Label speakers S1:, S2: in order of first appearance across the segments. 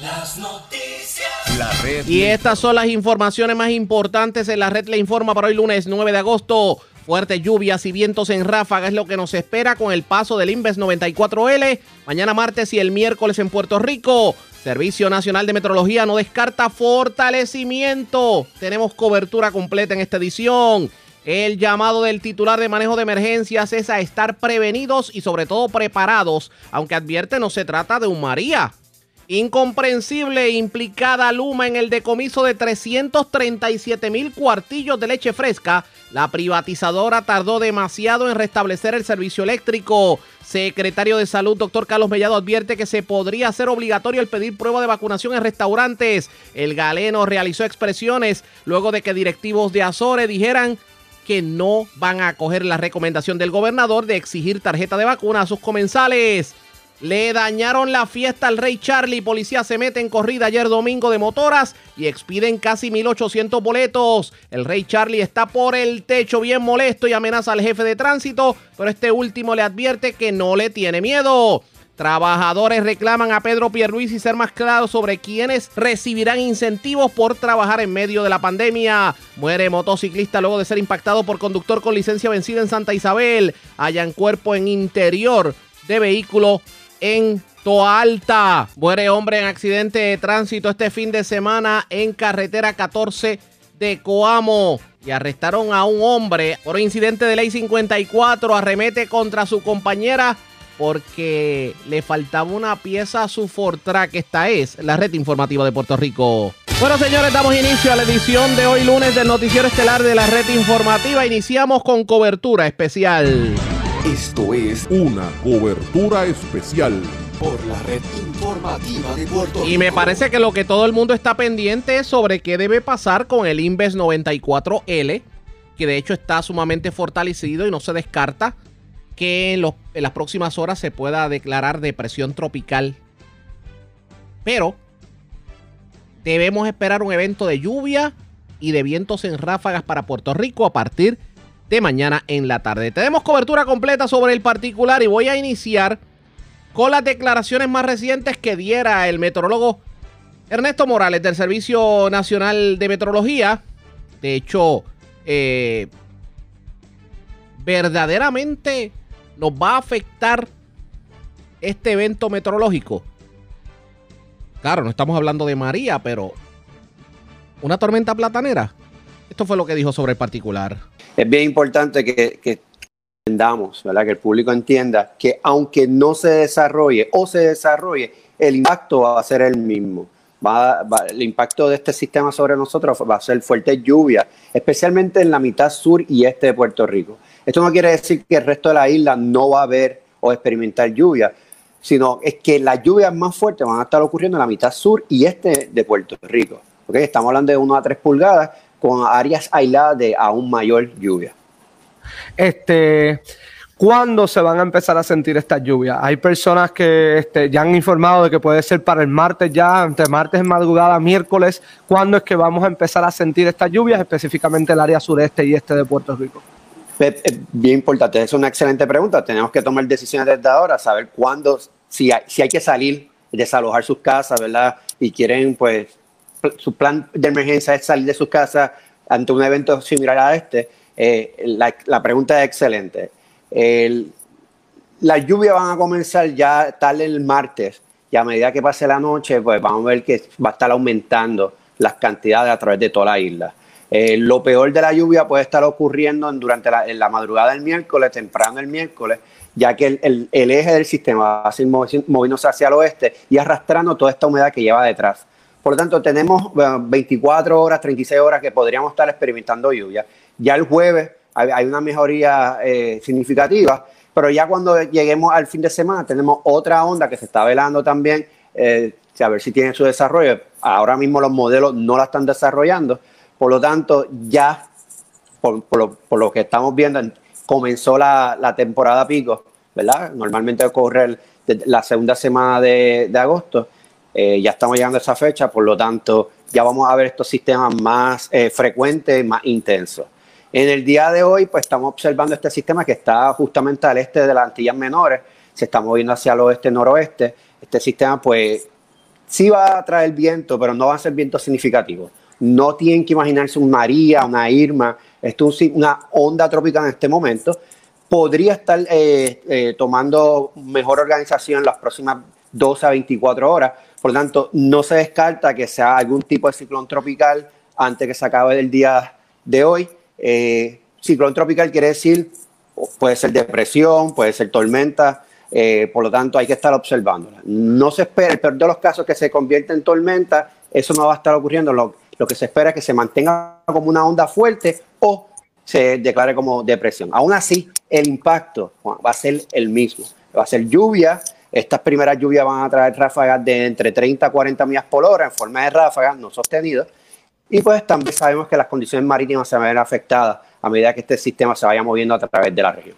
S1: Las noticias.
S2: La red
S3: Y estas son las informaciones más importantes en la red le informa para hoy lunes 9 de agosto. Fuertes lluvias y vientos en ráfaga es lo que nos espera con el paso del Inves 94L. Mañana martes y el miércoles en Puerto Rico. Servicio Nacional de Meteorología no descarta fortalecimiento. Tenemos cobertura completa en esta edición. El llamado del titular de manejo de emergencias es a estar prevenidos y sobre todo preparados, aunque advierte no se trata de un María. Incomprensible e implicada Luma en el decomiso de 337 mil cuartillos de leche fresca. La privatizadora tardó demasiado en restablecer el servicio eléctrico. Secretario de Salud, doctor Carlos Mellado, advierte que se podría hacer obligatorio el pedir prueba de vacunación en restaurantes. El galeno realizó expresiones luego de que directivos de Azores dijeran que no van a acoger la recomendación del gobernador de exigir tarjeta de vacuna a sus comensales. Le dañaron la fiesta al Rey Charlie. Policía se mete en corrida ayer domingo de motoras y expiden casi 1.800 boletos. El Rey Charlie está por el techo bien molesto y amenaza al jefe de tránsito, pero este último le advierte que no le tiene miedo. Trabajadores reclaman a Pedro Pierluisi ser más claro sobre quiénes recibirán incentivos por trabajar en medio de la pandemia. Muere motociclista luego de ser impactado por conductor con licencia vencida en Santa Isabel. Hallan cuerpo en interior de vehículo en Toa Alta. Muere hombre en accidente de tránsito este fin de semana en carretera 14 de Coamo. Y arrestaron a un hombre por incidente de ley 54. Arremete contra su compañera porque le faltaba una pieza a su Fortrack. Esta es la red informativa de Puerto Rico. Bueno, señores, damos inicio a la edición de hoy lunes del Noticiero Estelar de la red informativa. Iniciamos con cobertura especial.
S4: Esto es una cobertura especial.
S1: Por la red informativa de Puerto Rico.
S3: Y me parece que lo que todo el mundo está pendiente es sobre qué debe pasar con el Inves 94L, que de hecho está sumamente fortalecido y no se descarta que en, los- en las próximas horas se pueda declarar depresión tropical. Pero debemos esperar un evento de lluvia y de vientos en ráfagas para Puerto Rico a partir de mañana en la tarde. Tenemos cobertura completa sobre el particular y voy a iniciar con las declaraciones más recientes que diera el meteorólogo Ernesto Morales del Servicio Nacional de Meteorología. De hecho, eh, verdaderamente nos va a afectar este evento meteorológico. Claro, no estamos hablando de María, pero una tormenta platanera. Esto fue lo que dijo sobre el particular.
S5: Es bien importante que, entendamos, ¿verdad? Que el público entienda que aunque no se desarrolle o se desarrolle, el impacto va a ser el mismo. Va, el impacto de este sistema sobre nosotros va a ser fuerte lluvia, especialmente en la mitad sur y este de Puerto Rico. Esto no quiere decir que el resto de la isla no va a ver o experimentar lluvia, sino es que las lluvias más fuertes van a estar ocurriendo en la mitad sur y este de Puerto Rico. ¿ok? Estamos hablando de 1 a 3 pulgadas con áreas aisladas de aún mayor lluvia.
S6: este, ¿cuándo se van a empezar a sentir estas lluvias? Hay personas que este, ya han informado de que puede ser para el martes ya, entre martes en madrugada, miércoles. ¿Cuándo es que vamos a empezar a sentir estas lluvias, específicamente el área sureste y este de Puerto Rico?
S5: Es, es bien importante, es una excelente pregunta. Tenemos que tomar decisiones desde ahora, saber cuándo, si hay, si hay que salir, desalojar sus casas, ¿verdad? Y quieren, pues, su plan de emergencia es salir de sus casas ante un evento similar a este. Eh, la, la pregunta es excelente. El- las lluvias van a comenzar ya tal el martes y a medida que pase la noche, pues vamos a ver que va a estar aumentando las cantidades a través de toda la isla. Eh, lo peor de la lluvia puede estar ocurriendo en- durante la, en la madrugada del miércoles, temprano el miércoles, ya que el, el- el eje del sistema va a seguir movi- moviéndose hacia el oeste y arrastrando toda esta humedad que lleva detrás. Por lo tanto, tenemos bueno, 24 horas, 36 horas que podríamos estar experimentando lluvia. Ya el jueves hay, hay una mejoría eh, significativa, pero ya cuando lleguemos al fin de semana tenemos otra onda que se está velando también. eh, a ver si tiene su desarrollo. Ahora mismo los modelos no la están desarrollando, por lo tanto ya, por, lo, que estamos viendo, comenzó la, temporada pico, ¿verdad? Normalmente ocurre la segunda semana de, agosto, eh, ya estamos llegando a esa fecha, por lo tanto ya vamos a ver estos sistemas más eh, frecuentes, más intensos. En el día de hoy, pues estamos observando este sistema que está justamente al este de las Antillas Menores, se está moviendo hacia el oeste-noroeste. Este sistema, pues, sí va a traer viento, pero no va a ser viento significativo. No tienen que imaginarse un María, una Irma, esto es una onda tropical en este momento. Podría estar eh, tomando mejor organización en las próximas 12 a 24 horas. Por lo tanto, no se descarta que sea algún tipo de ciclón tropical antes que se acabe el día de hoy. Eh, ciclón tropical quiere decir, puede ser depresión, puede ser tormenta, eh, por lo tanto hay que estar observándola. No se espera, el peor de los casos que se convierta en tormenta, eso no va a estar ocurriendo. Lo, que se espera es que se mantenga como una onda fuerte o se declare como depresión. Aún así, el impacto va a ser el mismo. Va a ser lluvia. Estas primeras lluvias van a traer ráfagas de entre 30 a 40 millas por hora en forma de ráfagas no sostenidas y pues también sabemos que las condiciones marítimas se ver afectadas a medida que este sistema se vaya moviendo a través de la región.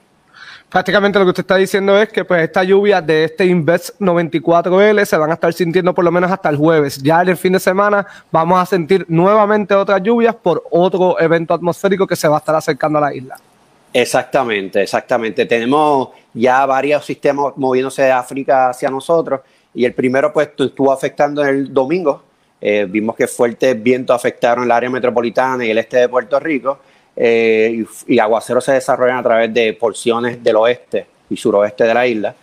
S6: Prácticamente lo que usted está diciendo es que pues esta lluvia de este Invest 94L se van a estar sintiendo por lo menos hasta el jueves. Ya en el fin de semana vamos a sentir nuevamente otras lluvias por otro evento atmosférico que se va a estar acercando a la isla.
S5: Exactamente, exactamente. Tenemos ya varios sistemas moviéndose de África hacia nosotros y el primero pues estuvo afectando el domingo, eh, vimos que fuertes vientos afectaron el área metropolitana y el este de Puerto Rico eh, y, aguaceros se desarrollan a través de porciones del oeste y suroeste de la isla.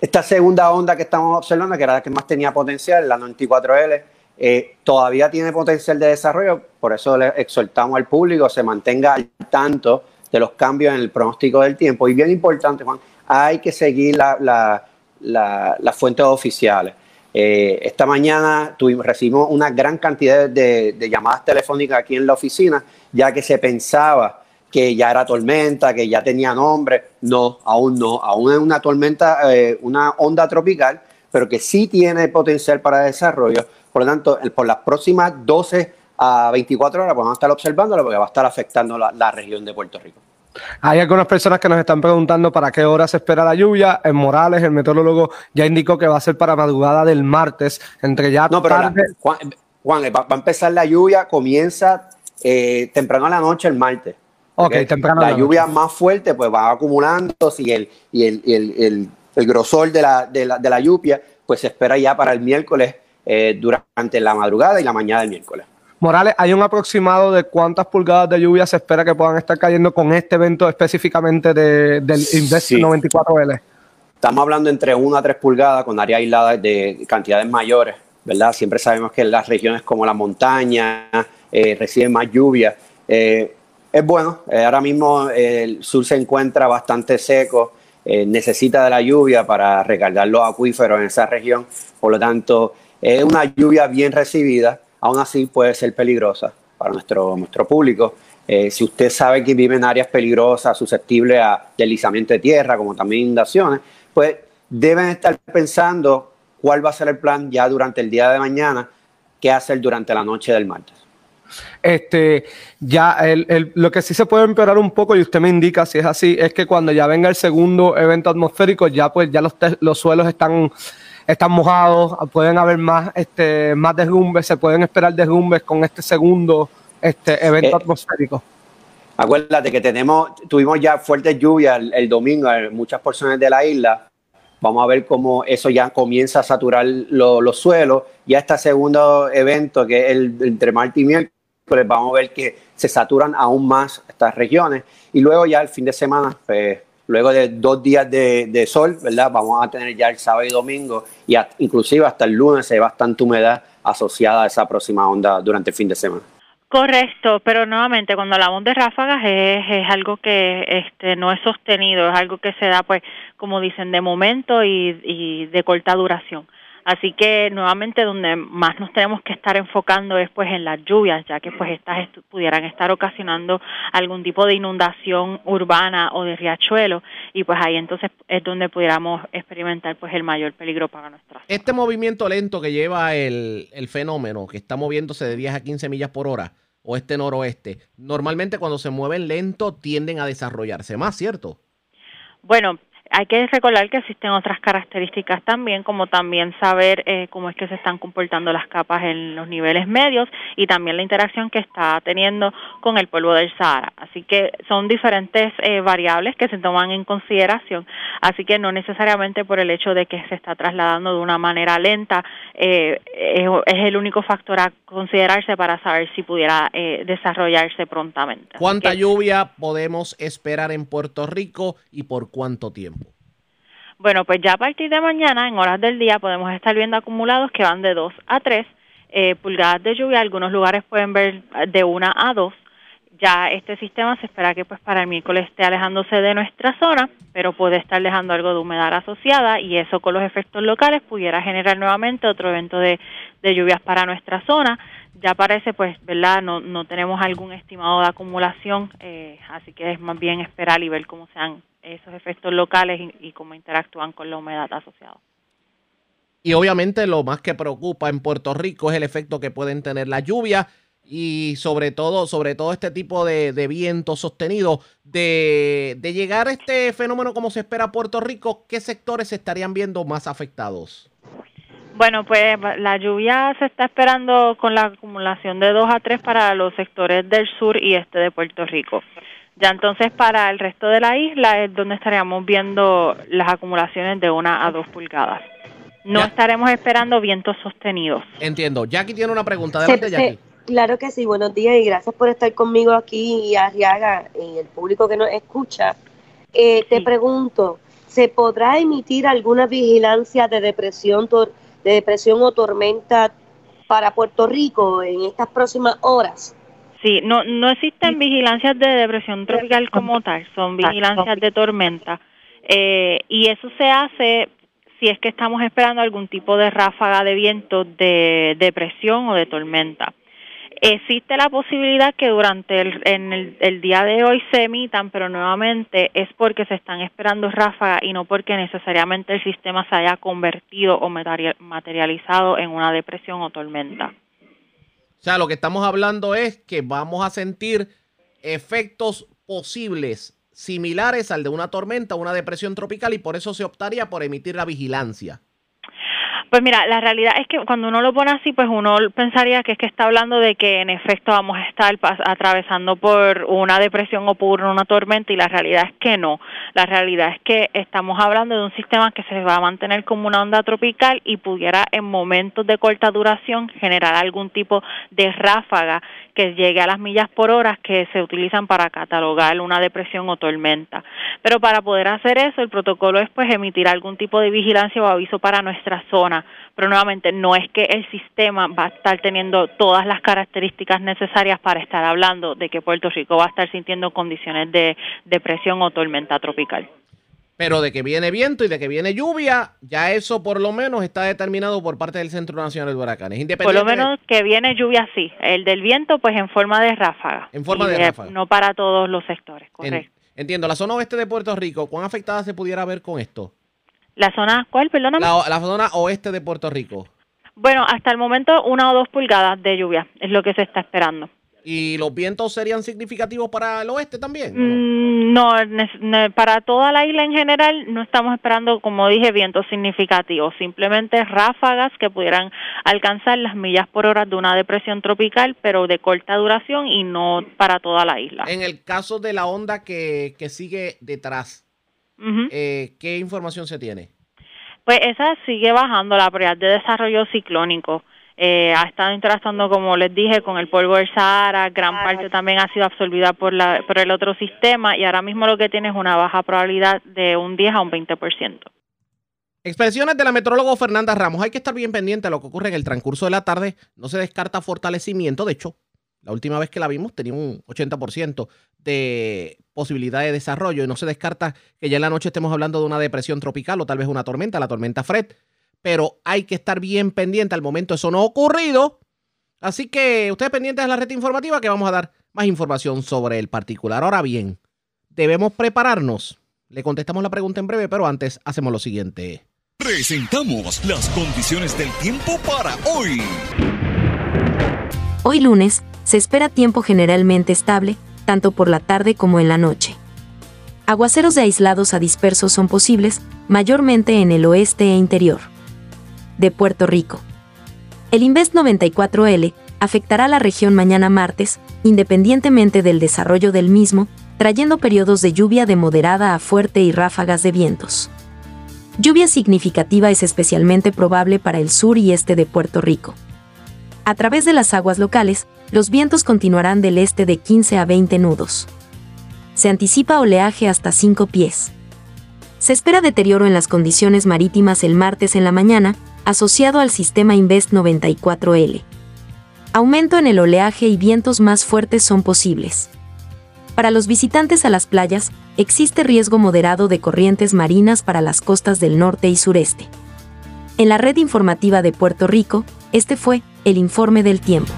S5: Esta segunda onda que estamos observando, que era la que más tenía potencial, la 94L, eh, todavía tiene potencial de desarrollo, por eso le exhortamos al público se mantenga al tanto de los cambios en el pronóstico del tiempo. Y bien importante, Juan, hay que seguir las fuentes oficiales. Eh, esta mañana tuvimos, recibimos una gran cantidad de, llamadas telefónicas aquí en la oficina, ya que se pensaba que ya era tormenta, que ya tenía nombre. No, aún no. Aún es una tormenta, eh, una onda tropical, pero que sí tiene potencial para desarrollo. Por lo tanto, por las próximas 12 a 24 horas podemos estar observándolo porque va a estar afectando la región de Puerto Rico.
S6: Hay algunas personas que nos están preguntando para qué hora se espera la lluvia. En Morales, el meteorólogo ya indicó que va a ser para madrugada del martes, entre ya
S5: no, pero Juan, va, a empezar la lluvia, comienza eh, temprano a la noche el martes.
S6: Ok, temprano.
S5: La, la lluvia más fuerte pues va acumulando y el, y el, el, el, grosor de la, de, la, de la lluvia pues se espera ya para el miércoles eh, durante la madrugada y la mañana del miércoles.
S6: Morales, ¿hay un aproximado de cuántas pulgadas de lluvia se espera que puedan estar cayendo con este evento específicamente del Invest 94L?
S5: Estamos hablando entre 1 a 3 pulgadas con áreas aisladas de cantidades mayores, ¿verdad? Siempre sabemos que las regiones como la montaña eh, reciben más lluvia. Eh, es bueno, eh, ahora mismo el sur se encuentra bastante seco, necesita de la lluvia para recargar los acuíferos en esa región, por lo tanto es una lluvia bien recibida aún así puede ser peligrosa para nuestro, nuestro público. Eh, si usted sabe que vive en áreas peligrosas, susceptibles a deslizamiento de tierra, como también inundaciones, pues deben estar pensando cuál va a ser el plan ya durante el día de mañana, qué hacer durante la noche del martes.
S6: Este, ya lo que sí se puede empeorar un poco, y usted me indica si es así, es que cuando ya venga el segundo evento atmosférico, ya pues ya los, los suelos están están mojados, pueden haber más, este, más derrumbes, se pueden esperar derrumbes con este segundo este, evento eh, atmosférico.
S5: Acuérdate que tenemos, tuvimos ya fuertes lluvias el, domingo en muchas porciones de la isla. Vamos a ver cómo eso ya comienza a saturar los suelos. Ya este segundo evento, que es el entre martes y miércoles, vamos a ver que se saturan aún más estas regiones. Y luego ya el fin de semana, pues Luego de dos días de, sol, ¿verdad? Vamos a tener ya el sábado y domingo y inclusive hasta el lunes hay bastante humedad asociada a esa próxima onda durante el fin de semana.
S2: Correcto, pero nuevamente cuando hablamos de ráfagas es, es algo que este no es sostenido, es algo que se da pues como dicen de momento y de corta duración. Así que nuevamente donde más nos tenemos que estar enfocando es pues en las lluvias, ya que pues estas pudieran estar ocasionando algún tipo de inundación urbana o de riachuelo y pues ahí entonces es donde pudiéramos experimentar pues el mayor peligro para nuestra
S3: Este movimiento lento que lleva el, el fenómeno, que está moviéndose de 10 a 15 millas por hora, o este noroeste, normalmente cuando se mueven lento tienden a desarrollarse más, ¿cierto?
S2: Bueno, hay que recordar que existen otras características también, como también saber eh, cómo es que se están comportando las capas en los niveles medios y también la interacción que está teniendo con el polvo del Sahara. Así que son diferentes eh, variables que se toman en consideración. Así que no necesariamente por el hecho de que se está trasladando de una manera lenta eh, es, el único factor a considerarse para saber si pudiera desarrollarse prontamente.
S3: ¿Cuánta lluvia podemos esperar en Puerto Rico y por cuánto tiempo?
S2: Bueno, pues ya a partir de mañana, en horas del día, podemos estar viendo acumulados que van de 2 a 3 eh, pulgadas de lluvia. Algunos lugares pueden ver de 1 a 2. Ya este sistema se espera que pues para el miércoles esté alejándose de nuestra zona, pero puede estar dejando algo de humedad asociada y eso con los efectos locales pudiera generar nuevamente otro evento de, de lluvias para nuestra zona. Ya parece pues, ¿verdad? No, no tenemos algún estimado de acumulación, eh, así que es más bien esperar y ver cómo sean esos efectos locales y, cómo interactúan con la humedad asociada.
S3: Y obviamente lo más que preocupa en Puerto Rico es el efecto que pueden tener la lluvia y sobre todo, sobre todo este tipo de, viento sostenido. De, de, llegar a este fenómeno como se espera a Puerto Rico, ¿qué sectores se estarían viendo más afectados?
S2: Bueno, pues la lluvia se está esperando con la acumulación de 2 a 3 para los sectores del sur y este de Puerto Rico. Ya entonces para el resto de la isla es donde estaríamos viendo las acumulaciones de una a dos pulgadas. No estaremos esperando vientos sostenidos.
S3: Entiendo. Jackie tiene una pregunta. Adelante, Jackie.
S7: Claro que sí, buenos días y gracias por estar conmigo aquí y Arriaga y el público que nos escucha. Eh, te pregunto, ¿se podrá emitir alguna vigilancia de depresión, de depresión o tormenta para Puerto Rico en estas próximas horas?
S2: Sí, no, no existen vigilancias de depresión tropical como tal, son vigilancias de tormenta. Eh, y eso se hace si es que estamos esperando algún tipo de ráfaga de viento de depresión o de tormenta. Existe la posibilidad que durante el, en el, día de hoy se emitan, pero nuevamente es porque se están esperando ráfagas y no porque necesariamente el sistema se haya convertido o materializado en una depresión o tormenta.
S3: Sea, lo que estamos hablando es que vamos a sentir efectos posibles similares al de una tormenta, una depresión tropical y por eso se optaría por emitir la vigilancia.
S2: Pues mira, la realidad es que cuando uno lo pone así, pues uno pensaría que es que está hablando de que en efecto vamos a estar atravesando por una depresión o por una tormenta y la realidad es que no. La realidad es que estamos hablando de un sistema que se va a mantener como una onda tropical y pudiera en momentos de corta duración generar algún tipo de ráfaga que llegue a las millas por hora que se utilizan para catalogar una depresión o tormenta. Pero para poder hacer eso, el protocolo es pues emitir algún tipo de vigilancia o aviso para nuestra zona. Pero nuevamente no es que el sistema va a estar teniendo todas las características necesarias para estar hablando de que Puerto Rico va a estar sintiendo condiciones de depresión o tormenta tropical.
S3: Pero de que viene viento y de que viene lluvia, ya eso por lo menos está determinado por parte del Centro Nacional de Huracanes.
S2: Por lo menos que viene lluvia sí. El del viento pues en forma de ráfaga.
S3: En forma de, ráfaga.
S2: No para todos los sectores, correcto.
S3: entiendo. La zona oeste de Puerto Rico, ¿cuán afectada se pudiera ver con esto?
S2: ¿La zona cuál, perdóname?
S3: La, la zona oeste de Puerto Rico.
S2: Bueno, hasta el momento una o dos pulgadas de lluvia es lo que se está esperando.
S3: ¿Y los vientos serían significativos para el oeste también?
S2: Mm, no, para toda la isla en general no estamos esperando, como dije, vientos significativos, simplemente ráfagas que pudieran alcanzar las millas por hora de una depresión tropical, pero de corta duración y no para toda la isla.
S3: En el caso de la onda que, que sigue detrás, eh, ¿qué información se tiene?
S2: Pues esa sigue bajando la probabilidad de desarrollo ciclónico. Eh, ha estado interactuando, como les dije, con el polvo del Sahara, gran parte también ha sido absorbida por, la, por el otro sistema y ahora mismo lo que tiene es una baja probabilidad de un 10 a un 20%.
S3: Expresiones de la metrólogo Fernanda Ramos. Hay que estar bien pendiente de lo que ocurre en el transcurso de la tarde. No se descarta fortalecimiento. De hecho, la última vez que la vimos tenía un 80% de posibilidad de desarrollo y no se descarta que ya en la noche estemos hablando de una depresión tropical o tal vez una tormenta, la tormenta Fred pero hay que estar bien pendiente. Al momento eso no ha ocurrido. Así que ustedes pendientes de la red informativa que vamos a dar más información sobre el particular. Ahora bien, debemos prepararnos. Le contestamos la pregunta en breve, pero antes hacemos lo siguiente.
S8: Presentamos las condiciones del tiempo para hoy.
S9: Hoy lunes, se espera tiempo generalmente estable, tanto por la tarde como en la noche. Aguaceros de aislados a dispersos son posibles, mayormente en el oeste e interior. De Puerto Rico. El Invest 94L afectará la región mañana martes, independientemente del desarrollo del mismo, trayendo periodos de lluvia de moderada a fuerte y ráfagas de vientos. Lluvia significativa es especialmente probable para el sur y este de Puerto Rico. A través de las aguas locales, los vientos continuarán del este de 15 a 20 nudos. Se anticipa oleaje hasta 5 pies. Se espera deterioro en las condiciones marítimas el martes en la mañana, asociado al sistema Invest 94L. Aumento en el oleaje y vientos más fuertes son posibles. Para los visitantes a las playas, existe riesgo moderado de corrientes marinas para las costas del norte y sureste. En la red informativa de Puerto Rico, este fue el informe del tiempo.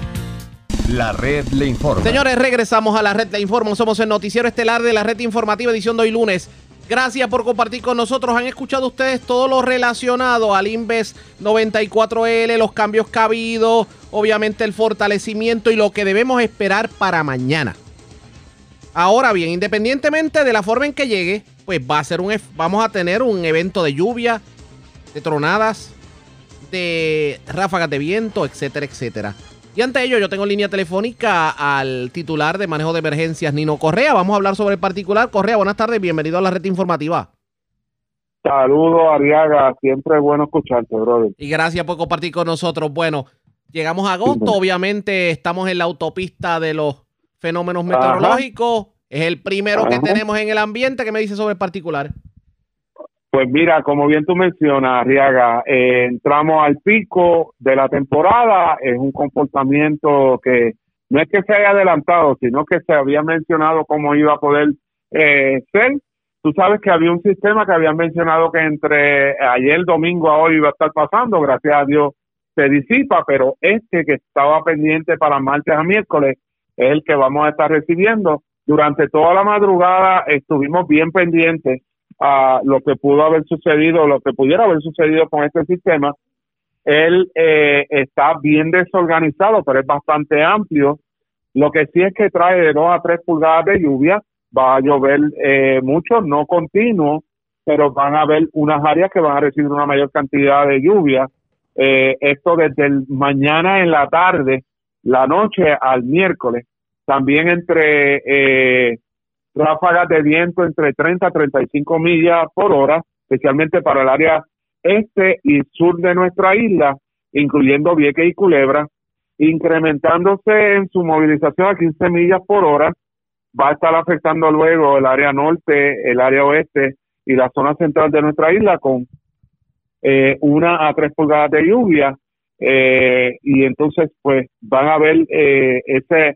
S4: La red le informa.
S3: Señores, regresamos a la red le informo. Somos el noticiero estelar de la red informativa edición de hoy lunes. Gracias por compartir con nosotros. Han escuchado ustedes todo lo relacionado al Inves 94L, los cambios que ha habido, obviamente el fortalecimiento y lo que debemos esperar para mañana. Ahora bien, independientemente de la forma en que llegue, pues va a ser un vamos a tener un evento de lluvia, de tronadas, de ráfagas de viento, etcétera, etcétera. Y ante ello, yo tengo línea telefónica al titular de manejo de emergencias, Nino Correa. Vamos a hablar sobre el particular. Correa, buenas tardes, bienvenido a la red informativa.
S10: Saludos, Ariaga. Siempre es bueno escucharte, brother.
S3: Y gracias por compartir con nosotros. Bueno, llegamos a agosto. Obviamente, estamos en la autopista de los fenómenos meteorológicos. Es el primero que tenemos en el ambiente. ¿Qué me dice sobre el particular?
S10: Pues mira, como bien tú mencionas, Arriaga, eh, entramos al pico de la temporada, es un comportamiento que no es que se haya adelantado, sino que se había mencionado cómo iba a poder eh, ser. Tú sabes que había un sistema que habían mencionado que entre ayer domingo a hoy iba a estar pasando, gracias a Dios se disipa, pero este que estaba pendiente para martes a miércoles es el que vamos a estar recibiendo. Durante toda la madrugada estuvimos bien pendientes a lo que pudo haber sucedido, lo que pudiera haber sucedido con este sistema. Él eh, está bien desorganizado, pero es bastante amplio. Lo que sí es que trae de 2 a 3 pulgadas de lluvia. Va a llover eh, mucho, no continuo, pero van a haber unas áreas que van a recibir una mayor cantidad de lluvia. Eh, esto desde mañana en la tarde, la noche al miércoles. También entre eh, ráfagas de viento entre 30 a 35 millas por hora, especialmente para el área este y sur de nuestra isla, incluyendo Vieques y Culebra, incrementándose en su movilización a 15 millas por hora, va a estar afectando luego el área norte, el área oeste y la zona central de nuestra isla con eh, una a tres pulgadas de lluvia. Eh, y entonces pues van a ver eh, ese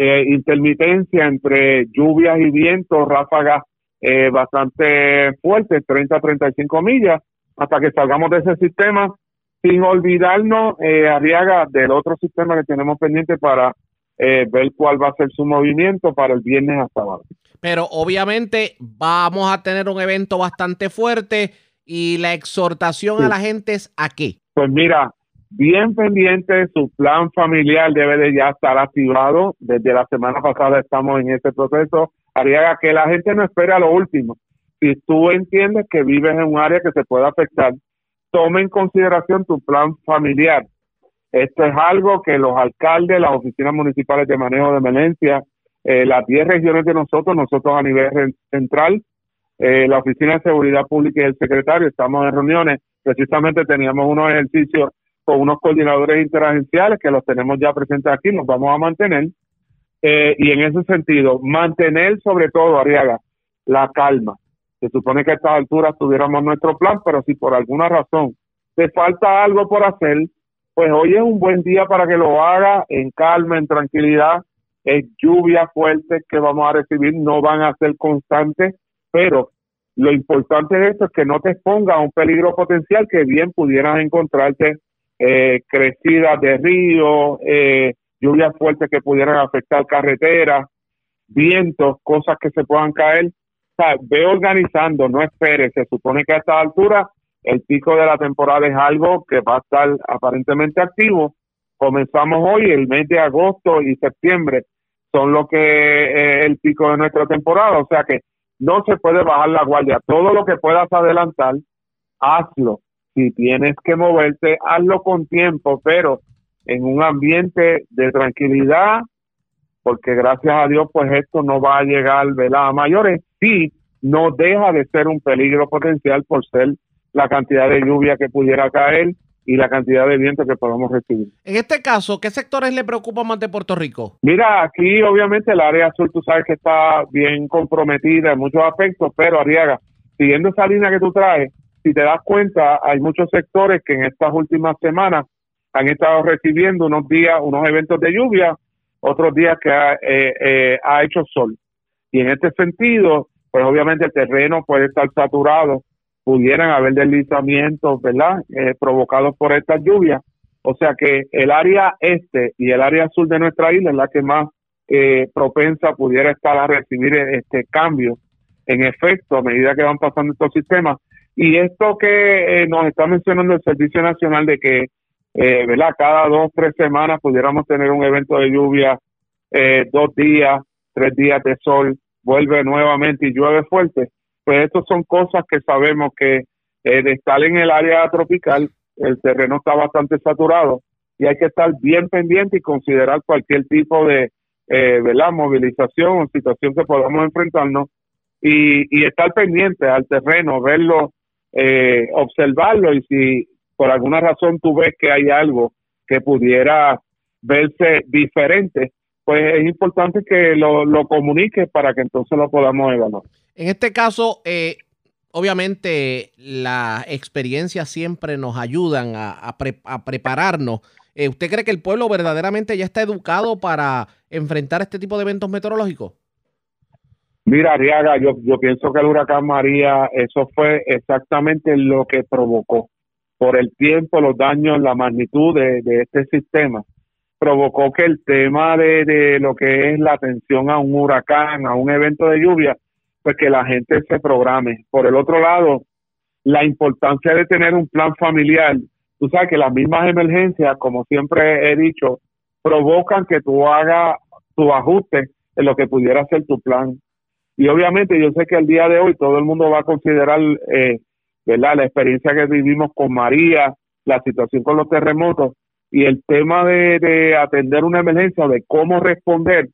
S10: eh, intermitencia entre lluvias y vientos, ráfagas eh, bastante fuertes, 30 a 35 millas, hasta que salgamos de ese sistema, sin olvidarnos, eh, Arriaga, del otro sistema que tenemos pendiente para eh, ver cuál va a ser su movimiento para el viernes hasta sábado.
S3: Pero obviamente vamos a tener un evento bastante fuerte y la exhortación a la gente es a qué.
S10: Pues mira, bien pendiente, su plan familiar debe de ya estar activado. Desde la semana pasada estamos en este proceso. Haría que la gente no espere a lo último. Si tú entiendes que vives en un área que se puede afectar, tome en consideración tu plan familiar. Esto es algo que los alcaldes, las oficinas municipales de manejo de emergencia, eh, las 10 regiones de nosotros, nosotros a nivel central, eh, la Oficina de Seguridad Pública y el secretario, estamos en reuniones. Precisamente teníamos unos ejercicios con unos coordinadores interagenciales que los tenemos ya presentes aquí, los vamos a mantener. Eh, y en ese sentido, mantener sobre todo, Ariaga, la calma. Se supone que a estas alturas tuviéramos nuestro plan, pero si por alguna razón te falta algo por hacer, pues hoy es un buen día para que lo haga en calma, en tranquilidad. Es lluvia fuerte que vamos a recibir, no van a ser constantes, pero lo importante de esto es que no te exponga a un peligro potencial que bien pudieras encontrarte eh, crecidas de río, eh, lluvias fuertes que pudieran afectar carreteras, vientos, cosas que se puedan caer. O sea, ve organizando, no esperes. Se supone que a esta altura el pico de la temporada es algo que va a estar aparentemente activo. Comenzamos hoy, el mes de agosto y septiembre son lo que es el pico de nuestra temporada, o sea que no se puede bajar la guardia. Todo lo que puedas adelantar, hazlo. Si tienes que moverte, hazlo con tiempo, pero en un ambiente de tranquilidad, porque gracias a Dios, pues esto no va a llegar a mayores. Sí, no deja de ser un peligro potencial por ser la cantidad de lluvia que pudiera caer y la cantidad de viento que podamos recibir.
S3: En este caso, ¿qué sectores le preocupan más de Puerto Rico?
S10: Mira, aquí obviamente el área azul tú sabes que está bien comprometida en muchos aspectos, pero Ariaga, siguiendo esa línea que tú traes, si te das cuenta, hay muchos sectores que en estas últimas semanas han estado recibiendo unos días, unos eventos de lluvia, otros días que ha, eh, eh, ha hecho sol. Y en este sentido, pues obviamente el terreno puede estar saturado pudieran haber deslizamientos, ¿verdad? Eh, provocados por estas lluvias. O sea que el área este y el área sur de nuestra isla es la que más eh, propensa pudiera estar a recibir este cambio en efecto a medida que van pasando estos sistemas. Y esto que eh, nos está mencionando el Servicio Nacional de que, eh, ¿verdad? Cada dos, tres semanas pudiéramos tener un evento de lluvia, dos días, tres días de sol, vuelve nuevamente y llueve fuerte pues estas son cosas que sabemos que eh, de estar en el área tropical, el terreno está bastante saturado y hay que estar bien pendiente y considerar cualquier tipo de eh, ¿verdad? movilización o situación que podamos enfrentarnos y, y estar pendiente al terreno, verlo, eh, observarlo y si por alguna razón tú ves que hay algo que pudiera verse diferente, pues es importante que lo, lo comuniques para que entonces lo podamos evaluar.
S3: En este caso, eh, obviamente la experiencia siempre nos ayudan a, prepararnos. Eh, ¿Usted cree que el pueblo verdaderamente ya está educado para enfrentar este tipo de eventos meteorológicos?
S10: Mira, Ariaga, yo, yo pienso que el huracán María, eso fue exactamente lo que provocó. Por el tiempo, los daños, la magnitud de, este sistema, provocó que el tema de, de lo que es la atención a un huracán, a un evento de lluvia, pues que la gente se programe. Por el otro lado, la importancia de tener un plan familiar. Tú sabes que las mismas emergencias, como siempre he dicho, provocan que tú hagas tu ajuste en lo que pudiera ser tu plan. Y obviamente yo sé que el día de hoy todo el mundo va a considerar, eh, ¿verdad? La experiencia que vivimos con María, la situación con los terremotos y el tema de, de atender una emergencia, de cómo responder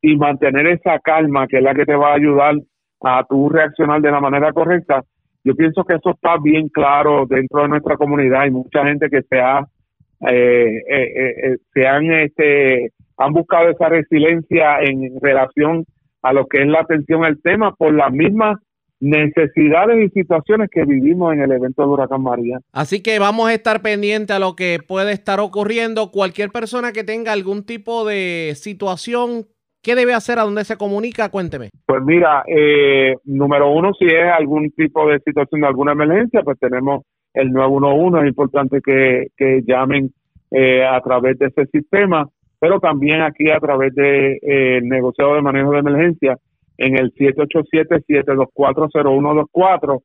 S10: y mantener esa calma que es la que te va a ayudar a tu reaccionar de la manera correcta. Yo pienso que eso está bien claro dentro de nuestra comunidad. Hay mucha gente que se ha, eh, eh, eh, se han, este, han buscado esa resiliencia en relación a lo que es la atención al tema por las mismas necesidades y situaciones que vivimos en el evento de Huracán María.
S3: Así que vamos a estar pendientes a lo que puede estar ocurriendo. Cualquier persona que tenga algún tipo de situación ¿Qué debe hacer? ¿A dónde se comunica? Cuénteme.
S10: Pues mira, eh, número uno, si es algún tipo de situación de alguna emergencia, pues tenemos el 911. Es importante que, llamen eh, a través de ese sistema, pero también aquí a través del de, eh, negociado de manejo de emergencia en el 787-724-0124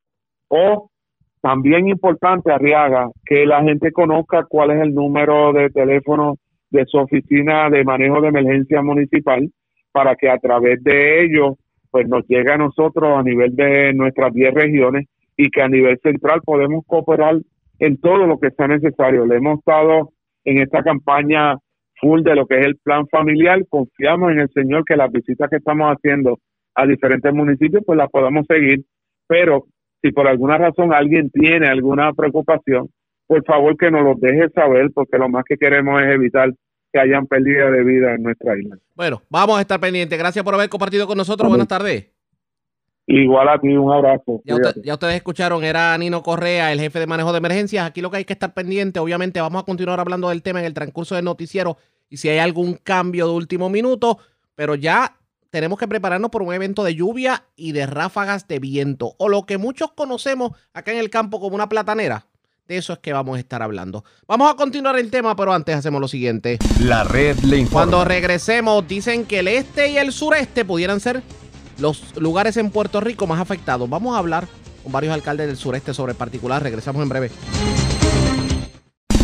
S10: o también importante, Arriaga, que la gente conozca cuál es el número de teléfono de su oficina de manejo de emergencia municipal para que a través de ello pues nos llegue a nosotros a nivel de nuestras 10 regiones y que a nivel central podemos cooperar en todo lo que sea necesario. Le hemos estado en esta campaña full de lo que es el plan familiar, confiamos en el Señor que las visitas que estamos haciendo a diferentes municipios pues las podamos seguir, pero si por alguna razón alguien tiene alguna preocupación, por favor que nos lo deje saber porque lo más que queremos es evitar que hayan pérdida de vida en nuestra isla.
S3: Bueno, vamos a estar pendientes. Gracias por haber compartido con nosotros. Buenas tardes.
S10: Igual a ti, un abrazo.
S3: Ya, ya, ustedes escucharon, era Nino Correa, el jefe de manejo de emergencias. Aquí lo que hay que estar pendiente, obviamente vamos a continuar hablando del tema en el transcurso del noticiero y si hay algún cambio de último minuto, pero ya tenemos que prepararnos por un evento de lluvia y de ráfagas de viento, o lo que muchos conocemos acá en el campo como una platanera. De eso es que vamos a estar hablando. Vamos a continuar el tema, pero antes hacemos lo siguiente.
S4: La red le informa.
S3: Cuando regresemos, dicen que el este y el sureste pudieran ser los lugares en Puerto Rico más afectados. Vamos a hablar con varios alcaldes del sureste sobre el particular. Regresamos en breve.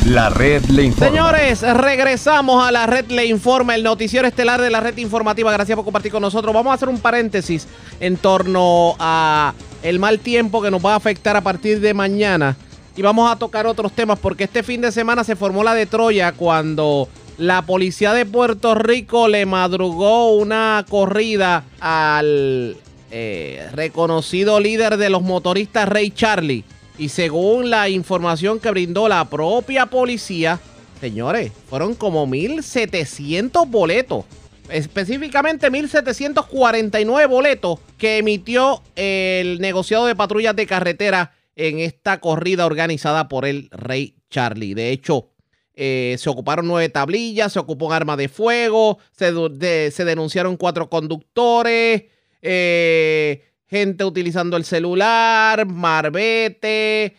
S4: La red le informa.
S3: Señores, regresamos a la red le informa, el noticiero estelar de la red informativa. Gracias por compartir con nosotros. Vamos a hacer un paréntesis en torno a el mal tiempo que nos va a afectar a partir de mañana y vamos a tocar otros temas porque este fin de semana se formó la de Troya cuando la policía de Puerto Rico le madrugó una corrida al eh, reconocido líder de los motoristas Ray Charlie y según la información que brindó la propia policía, señores, fueron como 1.700 boletos. Específicamente 1.749 boletos que emitió el negociado de patrullas de carretera en esta corrida organizada por el Rey Charlie. De hecho, eh, se ocuparon nueve tablillas, se ocupó un arma de fuego, se, se denunciaron cuatro conductores, eh, gente utilizando el celular, marbete,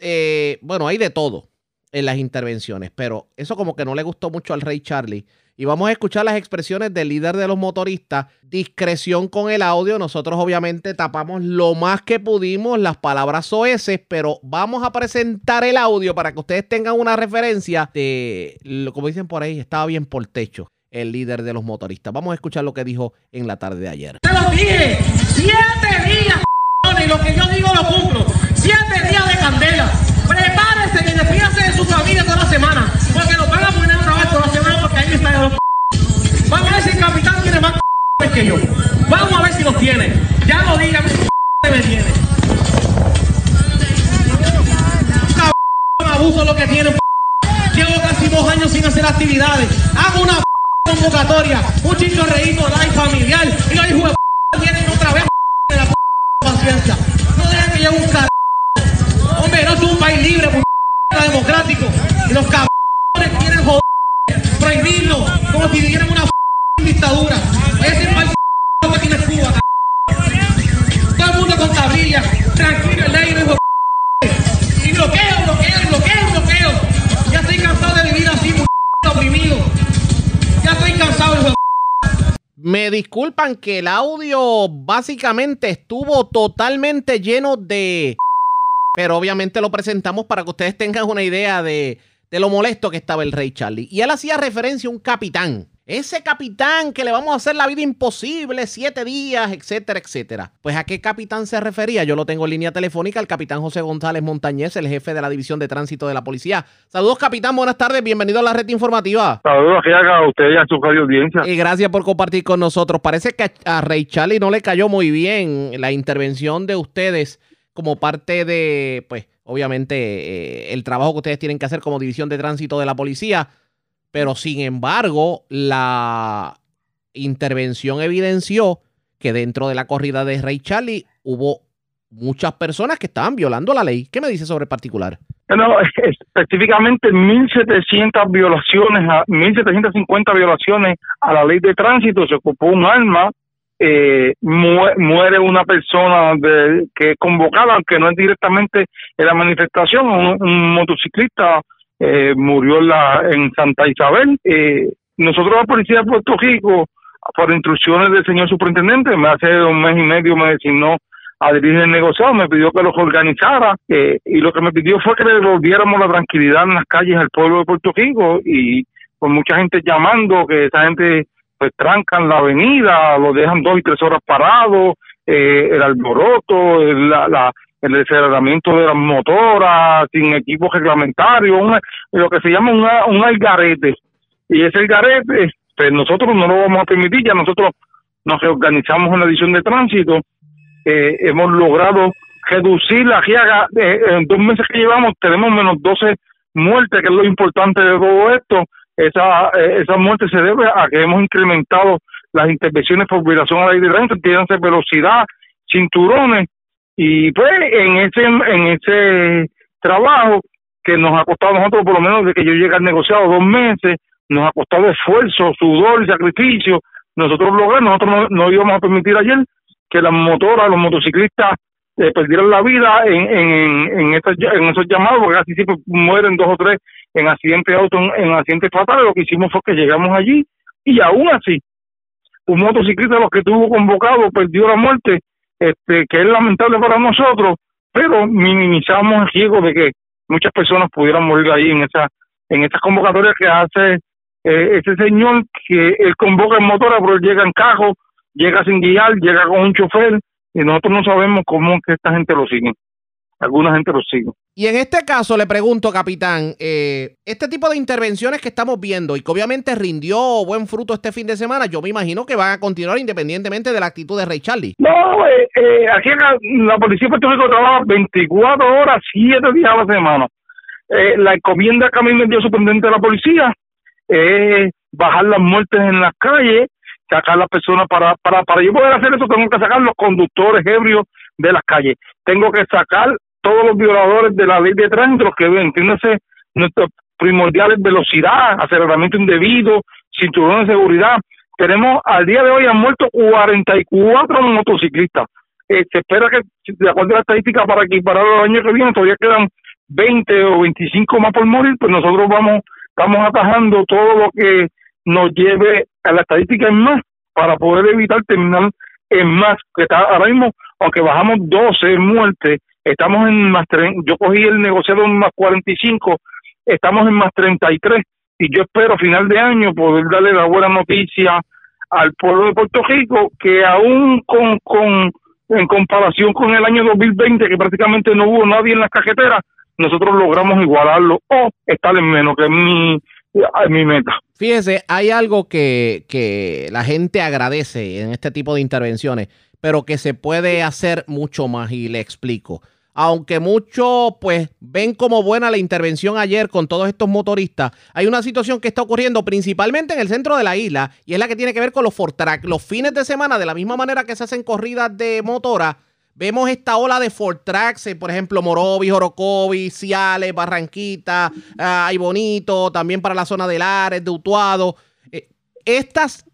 S3: eh, bueno, hay de todo en las intervenciones, pero eso como que no le gustó mucho al rey Charlie. Y vamos a escuchar las expresiones del líder de los motoristas, discreción con el audio. Nosotros obviamente tapamos lo más que pudimos las palabras soeces, pero vamos a presentar el audio para que ustedes tengan una referencia de, lo- como dicen por ahí, estaba bien por techo el líder de los motoristas. Vamos a escuchar lo que dijo en la tarde de ayer.
S11: Te lo dije, siete días, y lo que yo digo lo cumplo. Siete días de candela. Prepárese y despídase de su familia toda la semana, porque nos van a poner a trabajar toda la semana está los. Vamos a ver si el capitán tiene más que yo. Vamos a ver si los tiene. Ya lo diga, me tiene. Abuso lo que tienen. Llevo casi dos años sin hacer actividades. Hago una convocatoria, un chichorreíto live familiar. Y los hijos de vienen otra vez de la paciencia. No dejen que yo un car... Hombre, no es un país libre, democrático. Y los cabrones quieren joder, prohibirlo, como si vivieran una dictadura. Ese es el país que tiene Cuba. Todo el mundo con tablillas, tranquilo, el aire, Y bloqueo, bloqueo, bloqueo, bloqueo. Ya estoy cansado de vivir así, oprimido. Ya estoy cansado, hijo
S3: Me disculpan que el audio básicamente estuvo totalmente lleno de... Pero obviamente lo presentamos para que ustedes tengan una idea de, de lo molesto que estaba el rey Charlie. Y él hacía referencia a un capitán. Ese capitán que le vamos a hacer la vida imposible, siete días, etcétera, etcétera. Pues a qué capitán se refería. Yo lo tengo en línea telefónica, el capitán José González Montañez, el jefe de la División de Tránsito de la Policía. Saludos, capitán, buenas tardes, bienvenido a la red informativa.
S12: Saludos que haga usted y a su radio audiencia.
S3: Y gracias por compartir con nosotros. Parece que a Ray Charlie no le cayó muy bien la intervención de ustedes como parte de, pues, obviamente, eh, el trabajo que ustedes tienen que hacer como división de tránsito de la policía. Pero sin embargo, la intervención evidenció que dentro de la corrida de Ray Charlie hubo muchas personas que estaban violando la ley. ¿Qué me dice sobre el particular?
S12: No, específicamente 1.700 violaciones, a 1.750 violaciones a la ley de tránsito, se ocupó un arma, eh, mu- muere una persona de, que es convocada, aunque no es directamente en la manifestación, un, un motociclista eh, murió en, la, en Santa Isabel. Eh, nosotros la policía de Puerto Rico, por instrucciones del señor superintendente, me hace un mes y medio me designó a dirigir el negociado, me pidió que los organizara eh, y lo que me pidió fue que le devolviéramos la tranquilidad en las calles al pueblo de Puerto Rico y con mucha gente llamando que esa gente pues trancan la avenida, lo dejan dos y tres horas parado, eh, el alboroto, el, la, aceleramiento de las motoras, sin equipos reglamentarios, una- lo que se llama una, un algarete. Y ese algarete, pues nosotros no lo vamos a permitir, ya nosotros nos reorganizamos en la edición de tránsito, eh, hemos logrado reducir la riaga, eh, en dos meses que llevamos tenemos menos 12 muertes, que es lo importante de todo esto. Esa, eh, esa muerte se debe a que hemos incrementado las intervenciones por violación a la ley de tránsito, entiéndanse velocidad, cinturones, y pues en ese, en ese trabajo que nos ha costado a nosotros por lo menos de que yo llegue al negociado dos meses, nos ha costado esfuerzo, sudor y sacrificio, nosotros logramos, nosotros no, no íbamos a permitir ayer que las motoras, los motociclistas eh, perdieran la vida en, en, en, en esos llamados, porque casi siempre mueren dos o tres en accidentes de auto, en, en accidentes fatales. Lo que hicimos fue que llegamos allí y aún así, un motociclista los que tuvo convocado perdió la muerte, este, que es lamentable para nosotros, pero minimizamos el riesgo de que muchas personas pudieran morir ahí en esa en estas convocatorias que hace eh, ese señor que él convoca en motora, pero él llega en cajo, llega sin guiar, llega con un chofer y nosotros no sabemos cómo que esta gente lo sigue. Alguna gente lo sigue.
S3: Y en este caso le pregunto, capitán, eh, este tipo de intervenciones que estamos viendo y que obviamente rindió buen fruto este fin de semana, yo me imagino que van a continuar independientemente de la actitud de Ray Charlie.
S12: No, eh, eh, aquí acá, la policía de Puerto Rico trabaja 24 horas, 7 días a la semana. Eh, la encomienda que a mí me dio el superintendente de la policía es bajar las muertes en las calles, sacar las personas para, para, para yo poder hacer eso tengo que sacar los conductores ebrios de las calles, tengo que sacar todos los violadores de la ley de tránsito, los que entiéndase nuestros primordiales velocidad, aceleramiento indebido, cinturón de seguridad. Tenemos al día de hoy han muerto 44 motociclistas. Eh, se espera que, de acuerdo a la estadística, para equiparar los años que vienen, todavía quedan 20 o 25 más por morir, pues nosotros vamos, estamos atajando todo lo que nos lleve a la estadística en más para poder evitar terminar en más, que está ahora mismo, aunque bajamos 12 muertes, estamos en más, yo cogí el negociado en más 45, estamos en más 33 y yo espero final de año poder darle la buena noticia al pueblo de Puerto Rico que aún con, con en comparación con el año 2020 que prácticamente no hubo nadie en las cajeteras, nosotros logramos igualarlo o estar en menos, que es mi, mi meta.
S3: Hay algo que, que la gente agradece en este tipo de intervenciones, pero que se puede hacer mucho más y le explico. Aunque muchos pues ven como buena la intervención ayer con todos estos motoristas, hay una situación que está ocurriendo principalmente en el centro de la isla y es la que tiene que ver con los Fortrack. Los fines de semana, de la misma manera que se hacen corridas de motora, Vemos esta ola de Ford Tracks, eh, por ejemplo, Morovis, Orocovis, Ciales, Barranquita, ah, hay Bonito, también para la zona del Ares, de Utuado. Eh, estas,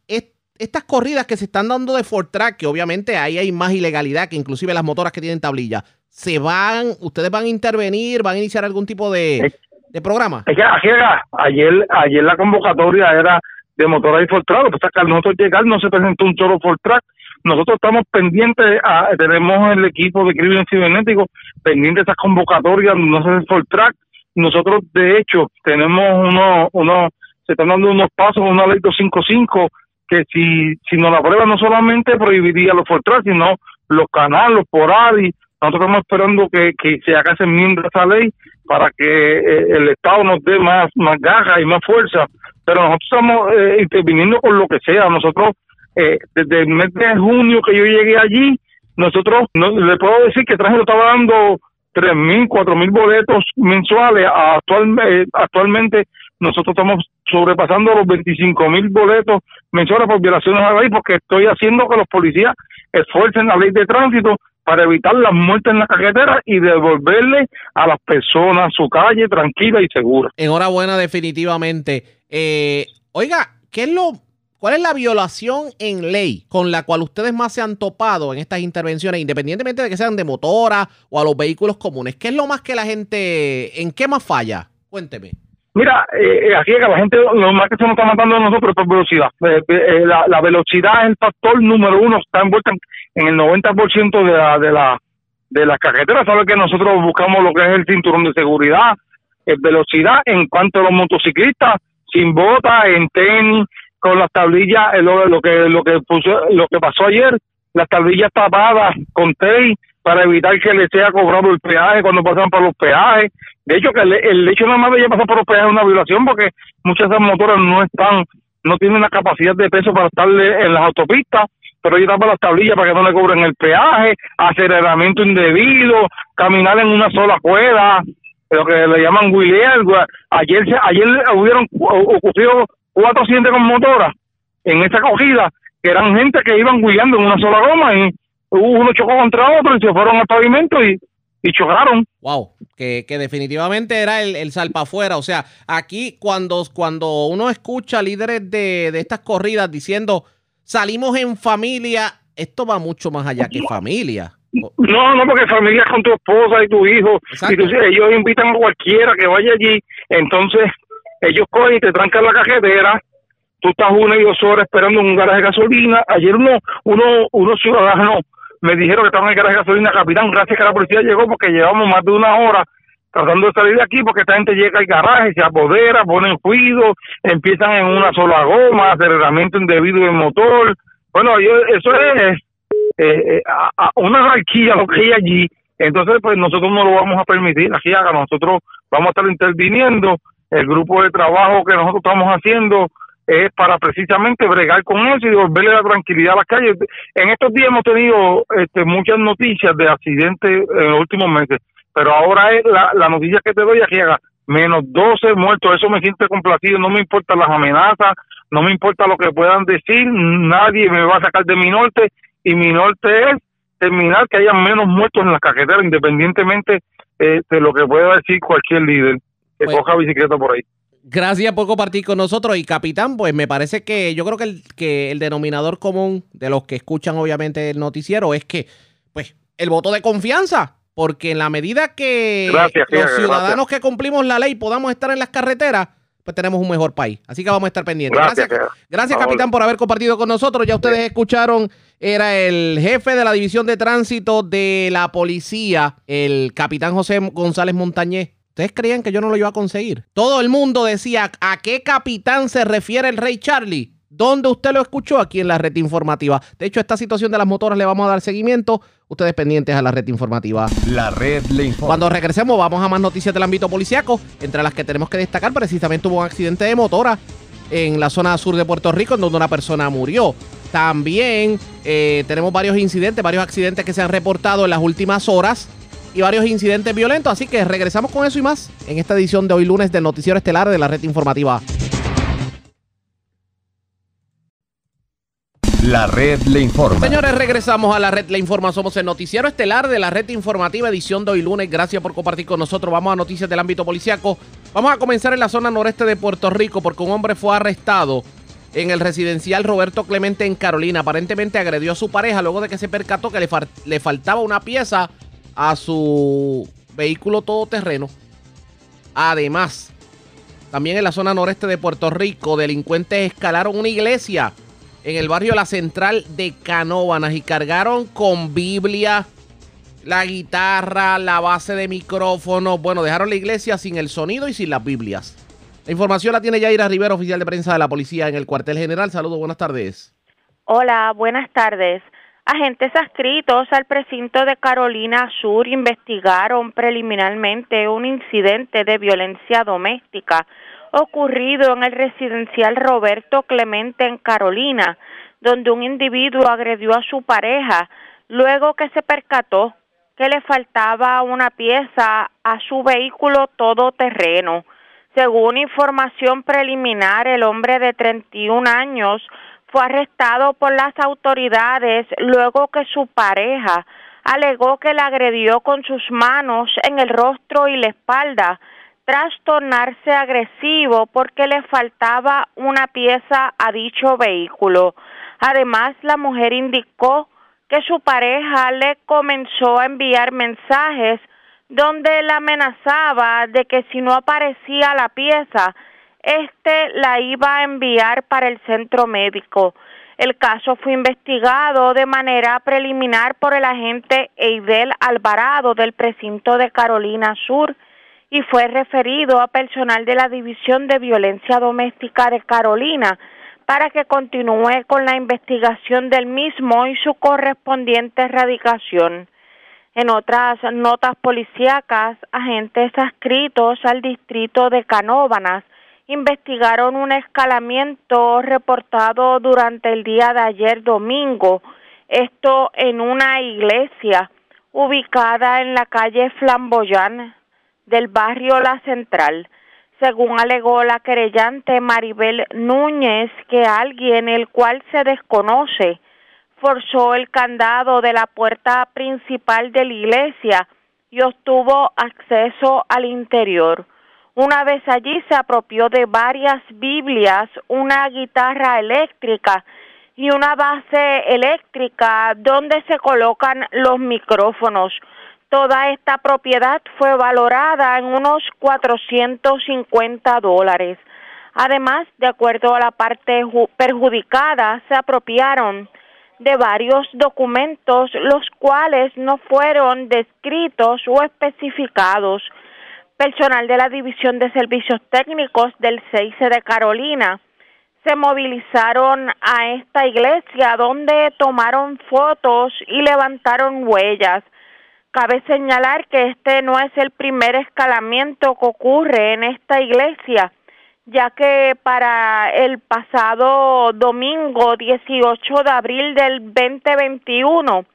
S3: estas corridas que se están dando de Ford Track, que obviamente ahí hay más ilegalidad que inclusive las motoras que tienen tablilla, ¿se van, ustedes van a intervenir, van a iniciar algún tipo de, de programa?
S12: Es que, ayer, ayer la convocatoria era de motoras y Ford Track, pues que al nosotros llegar no se presentó un solo Ford Track, nosotros estamos pendientes, a, tenemos el equipo de crimen cibernético pendiente de esas convocatorias, no sé por track. Nosotros, de hecho, tenemos uno, uno, se están dando unos pasos, una ley 255, que si, si nos la aprueba no solamente prohibiría los for track, sino los canales, los porari. Nosotros estamos esperando que, que se haga ese enmienda esa ley para que eh, el Estado nos dé más, más garra y más fuerza. Pero nosotros estamos eh, interviniendo con lo que sea. Nosotros eh, desde el mes de junio que yo llegué allí, nosotros, no, le puedo decir que Tránsito estaba dando tres mil, cuatro mil boletos mensuales. Actual, eh, actualmente nosotros estamos sobrepasando los 25 mil boletos mensuales por violaciones a la ley porque estoy haciendo que los policías esfuercen la ley de tránsito para evitar las muertes en la carretera y devolverle a las personas su calle tranquila y segura.
S3: Enhorabuena definitivamente. Eh, oiga, ¿qué es lo ¿Cuál es la violación en ley con la cual ustedes más se han topado en estas intervenciones, independientemente de que sean de motora o a los vehículos comunes? ¿Qué es lo más que la gente, en qué más falla? Cuénteme.
S12: Mira, eh, aquí la gente, lo más que se nos está matando a nosotros es por velocidad. Eh, eh, la, velocidad es el factor número uno, está envuelta en, el 90% de la, de la de las carreteras. Sabe que nosotros buscamos lo que es el cinturón de seguridad, velocidad en cuanto a los motociclistas, sin bota, en tenis, con las tablillas, lo, que lo que puso, lo que pasó ayer, las tablillas tapadas con tape para evitar que le sea cobrado el peaje cuando pasan por los peajes. De hecho, que el, hecho nada más de pasar por los peajes es una violación porque muchas de esas motoras no están, no tienen la capacidad de peso para estar en las autopistas, pero ellos tapan las tablillas para que no le cobren el peaje, aceleramiento indebido, caminar en una sola cuerda, lo que le llaman wheeler. Ayer, ayer hubieron ocurrido cuatro accidentes con motora en esta cogida, que eran gente que iban guiando en una sola goma y uno chocó contra otro y se fueron al pavimento y, y chocaron.
S3: Wow, que, que definitivamente era el, el afuera. O sea, aquí cuando, cuando uno escucha líderes de, de estas corridas diciendo salimos en familia. Esto va mucho más allá que familia.
S12: No, no, porque familia es con tu esposa y tu hijo. Y tú- ellos invitan a cualquiera que vaya allí. Entonces, ellos cogen y te trancan la cajetera. Tú estás una y dos horas esperando en un garaje de gasolina. Ayer uno, uno, unos ciudadanos me dijeron que estaban en el garaje de gasolina. Capitán, gracias que la policía llegó porque llevamos más de una hora tratando de salir de aquí porque esta gente llega al garaje, se apodera, ponen ruido, empiezan en una sola goma, aceleramiento indebido del motor. Bueno, yo, eso es eh, eh, una anarquía lo que hay allí. Entonces, pues nosotros no lo vamos a permitir. Aquí haga, nosotros vamos a estar interviniendo. El grupo de trabajo que nosotros estamos haciendo es para precisamente bregar con eso y devolverle la tranquilidad a las calles. En estos días hemos tenido este, muchas noticias de accidentes en los últimos meses, pero ahora es la, noticia que te doy aquí haga menos 12 muertos, eso me siente complacido, no me importan las amenazas, no me importa lo que puedan decir, nadie me va a sacar de mi norte y mi norte es terminar que haya menos muertos en las carreteras, independientemente eh, de lo que pueda decir cualquier líder que coja bicicleta por ahí.
S3: Gracias por compartir con nosotros. Y capitán, pues me parece que yo creo que el, que el denominador común de los que escuchan obviamente el noticiero es que, pues, el voto de confianza. Porque en la medida que
S12: Gracias,
S3: los ciudadanos que cumplimos la ley podamos estar en las carreteras, pues tenemos un mejor país. Así que vamos a estar pendientes.
S12: Gracias,
S3: Gracias, capitán, por haber compartido con nosotros. Ya ustedes escucharon, era el jefe de la división de tránsito de la policía, el capitán José González Montañez. ¿Ustedes creían que yo no lo iba a conseguir? Todo el mundo decía, ¿a qué capitán se refiere el rey Charlie? ¿Dónde usted lo escuchó? Aquí en la red informativa. De hecho, esta situación de las motoras le vamos a dar seguimiento. Ustedes pendientes a la red informativa.
S4: La red le informa.
S3: Cuando regresemos vamos a más noticias del ámbito policiaco, entre las que tenemos que destacar precisamente hubo un accidente de motora en la zona sur de Puerto Rico en donde una persona murió. También eh, tenemos varios incidentes, varios accidentes que se han reportado en las últimas horas y varios incidentes violentos, así que regresamos con eso y más en esta edición de hoy lunes del Noticiero Estelar de la red informativa.
S4: La red le informa.
S3: Señores, regresamos a la red Le Informa. Somos el noticiero estelar de la red informativa edición de hoy lunes. Gracias por compartir con nosotros. Vamos a noticias del ámbito policiaco. Vamos a comenzar en la zona noreste de Puerto Rico porque un hombre fue arrestado en el residencial Roberto Clemente en Carolina. Aparentemente agredió a su pareja luego de que se percató que le, le faltaba una pieza a su vehículo todoterreno. Además, también en la zona noreste de Puerto Rico, delincuentes escalaron una iglesia en el barrio La Central de Canóvanas y cargaron con Biblia, la guitarra, la base de micrófono. Bueno, dejaron la iglesia sin el sonido y sin las Biblias. La información la tiene Yaira Rivera, oficial de prensa de la policía en el cuartel general. Saludos, buenas tardes.
S13: Hola, buenas tardes. Agentes adscritos al precinto de Carolina Sur investigaron preliminarmente un incidente de violencia doméstica ocurrido en el residencial Roberto Clemente en Carolina, donde un individuo agredió a su pareja luego que se percató que le faltaba una pieza a su vehículo todoterreno. Según información preliminar, el hombre de 31 años fue arrestado por las autoridades luego que su pareja alegó que le agredió con sus manos en el rostro y la espalda, tras tornarse agresivo porque le faltaba una pieza a dicho vehículo. Además, la mujer indicó que su pareja le comenzó a enviar mensajes donde la amenazaba de que si no aparecía la pieza, este la iba a enviar para el centro médico. El caso fue investigado de manera preliminar por el agente Eidel Alvarado del precinto de Carolina Sur y fue referido a personal de la División de Violencia Doméstica de Carolina para que continúe con la investigación del mismo y su correspondiente erradicación. En otras notas policíacas, agentes adscritos al distrito de Canóvanas investigaron un escalamiento reportado durante el día de ayer domingo, esto en una iglesia ubicada en la calle Flamboyán del barrio La Central. Según alegó la querellante Maribel Núñez, que alguien el cual se desconoce forzó el candado de la puerta principal de la iglesia y obtuvo acceso al interior. Una vez allí se apropió de varias Biblias, una guitarra eléctrica y una base eléctrica donde se colocan los micrófonos. Toda esta propiedad fue valorada en unos 450 dólares. Además, de acuerdo a la parte perjudicada, se apropiaron de varios documentos los cuales no fueron descritos o especificados. Personal de la División de Servicios Técnicos del CIC de Carolina se movilizaron a esta iglesia donde tomaron fotos y levantaron huellas. Cabe señalar que este no es el primer escalamiento que ocurre en esta iglesia, ya que para el pasado domingo 18 de abril del 2021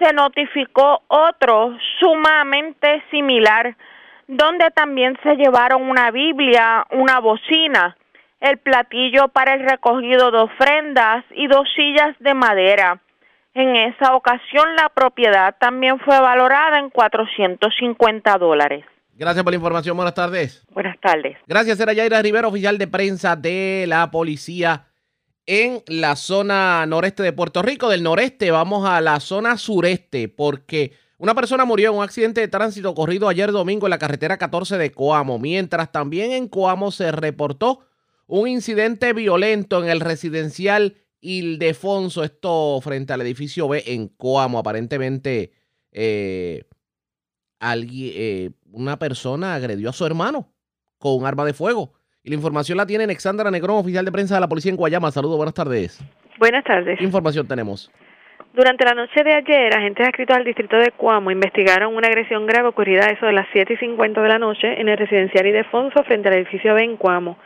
S13: se notificó otro sumamente similar, donde también se llevaron una Biblia, una bocina, el platillo para el recogido de ofrendas y dos sillas de madera. En esa ocasión la propiedad también fue valorada en 450 dólares.
S3: Gracias por la información. Buenas tardes.
S13: Buenas tardes.
S3: Gracias, era Yaira Rivera, oficial de prensa de la policía en la zona noreste de Puerto Rico. Del noreste vamos a la zona sureste porque una persona murió en un accidente de tránsito ocurrido ayer domingo en la carretera 14 de Coamo, mientras también en Coamo se reportó un incidente violento en el residencial Ildefonso, esto frente al edificio B en Coamo. Aparentemente, eh, alguien, eh, una persona agredió a su hermano con un arma de fuego. Y la información la tiene Alexandra Negrón, oficial de prensa de la policía en Guayama. Saludos, buenas tardes.
S14: Buenas tardes.
S3: ¿Qué información tenemos?
S14: Durante la noche de ayer, agentes adscritos al distrito de Cuamo investigaron una agresión grave ocurrida a eso de las 7 y 50 de la noche en el residencial Idefonso frente al edificio B en Cuamo.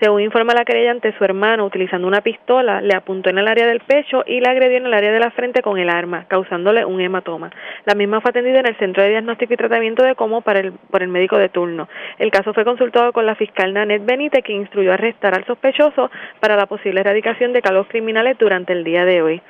S14: Según informa la querellante, su hermano, utilizando una pistola, le apuntó en el área del pecho y le agredió en el área de la frente con el arma, causándole un hematoma. La misma fue atendida en el Centro de Diagnóstico y Tratamiento de Cuamo para el, por el médico de turno. El caso fue consultado con la fiscal Nanette Benítez, que instruyó arrestar al sospechoso para la posible erradicación de cargos criminales durante el día de hoy.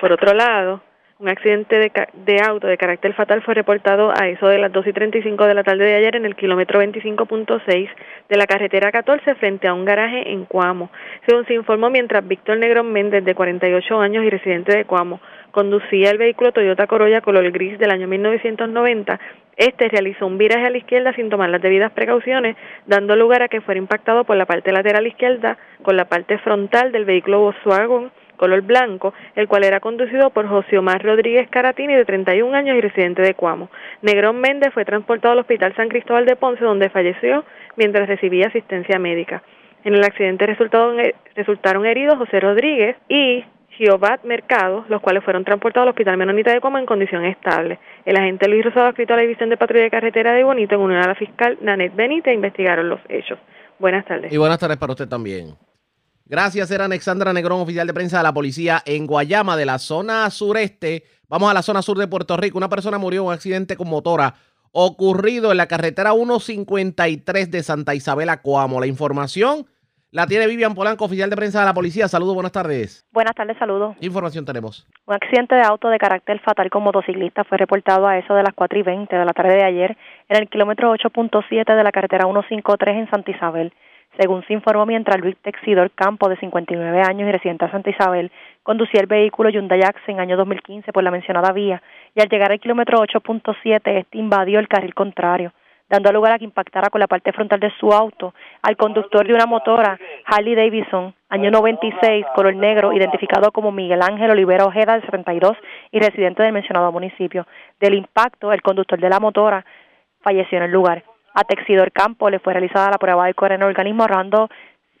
S14: Por otro lado, un accidente de, de, auto de carácter fatal fue reportado a eso de las 2 y 35 de la tarde de ayer en el kilómetro 25.6 de la carretera 14 frente a un garaje en Cuamo. Según se informó, mientras Víctor Negrón Méndez, de 48 años y residente de Cuamo, conducía el vehículo Toyota Corolla color gris del año 1990, este realizó un viraje a la izquierda sin tomar las debidas precauciones, dando lugar a que fuera impactado por la parte lateral izquierda con la parte frontal del vehículo Volkswagen color blanco, el cual era conducido por José Omar Rodríguez Caratini, de 31 años y residente de Cuamo. Negrón Méndez fue transportado al Hospital San Cristóbal de Ponce, donde falleció mientras recibía asistencia médica. En el accidente resultaron heridos José Rodríguez y Giovat Mercado, los cuales fueron transportados al Hospital Menonita de Cuamo en condición estable. El agente Luis Rosado, escrito a la División de Patrulla de Carretera de Bonito, en unión a la fiscal Nanette Benítez, investigaron los hechos. Buenas tardes.
S3: Y buenas tardes para usted también. Gracias, era Alexandra Negrón, oficial de prensa de la policía en Guayama, de la zona sureste. Vamos a la zona sur de Puerto Rico. Una persona murió en un accidente con motora ocurrido en la carretera 153 de Santa Isabel a Coamo. La información la tiene Vivian Polanco, oficial de prensa de la policía. Saludos, buenas tardes.
S15: Buenas tardes, saludos.
S3: ¿Qué información tenemos?
S15: Un accidente de auto de carácter fatal con motociclista fue reportado a eso de las 4 y 20 de la tarde de ayer en el kilómetro 8.7 de la carretera 153 en Santa Isabel. Según se informó, mientras Luis Texidor Campo, de 59 años y residente a Santa Isabel, conducía el vehículo Hyundai Accent año 2015 por la mencionada vía y al llegar al kilómetro 8.7 este invadió el carril contrario, dando lugar a que impactara con la parte frontal de su auto al conductor de una motora Harley Davidson, año 96, color negro, identificado como Miguel Ángel Olivera Ojeda, de 72 y residente del mencionado municipio. Del impacto, el conductor de la motora falleció en el lugar. A Texidor Campo le fue realizada la prueba de alcohol en el organismo ahorrando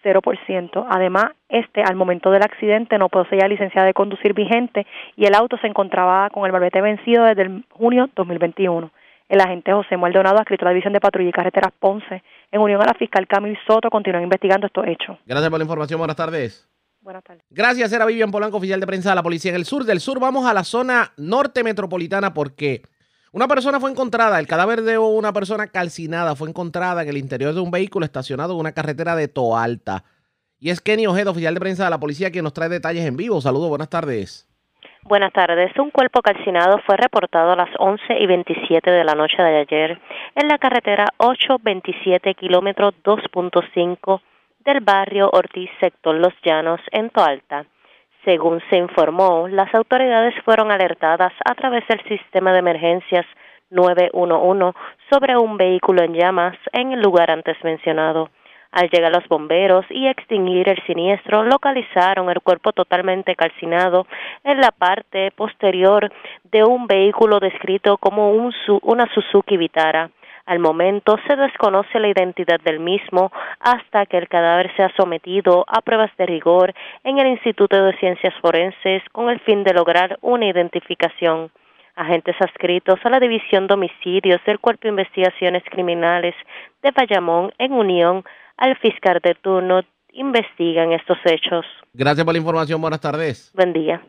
S15: 0%. Además, este al momento del accidente no poseía licencia de conducir vigente y el auto se encontraba con el barbete vencido desde el junio 2021. El agente José Maldonado, adscrito a la División de Patrulla y Carreteras Ponce, en unión a la fiscal Camil Soto, continúa investigando estos hechos.
S3: Gracias por la información. Buenas tardes.
S15: Buenas tardes.
S3: Gracias, era Vivian Polanco, oficial de prensa de la policía en el sur. Del sur vamos a la zona norte metropolitana porque una persona fue encontrada, el cadáver de una persona calcinada fue encontrada en el interior de un vehículo estacionado en una carretera de Toalta. Y es Kenny Ojeda, oficial de prensa de la policía, quien nos trae detalles en vivo. Saludos, buenas tardes.
S16: Buenas tardes. Un cuerpo calcinado fue reportado a las 11 y 27 de la noche de ayer en la carretera 827, kilómetro 2.5 del barrio Ortiz, sector Los Llanos, en Toalta. Según se informó, las autoridades fueron alertadas a través del sistema de emergencias 911 sobre un vehículo en llamas en el lugar antes mencionado. Al llegar los bomberos y extinguir el siniestro, localizaron el cuerpo totalmente calcinado en la parte posterior de un vehículo descrito como un, una Suzuki Vitara. Al momento se desconoce la identidad del mismo hasta que el cadáver sea sometido a pruebas de rigor en el Instituto de Ciencias Forenses con el fin de lograr una identificación. Agentes adscritos a la División de Homicidios del Cuerpo de Investigaciones Criminales de Bayamón, en unión al fiscal de turno, investigan estos hechos.
S3: Gracias por la información. Buenas tardes.
S16: Buen día.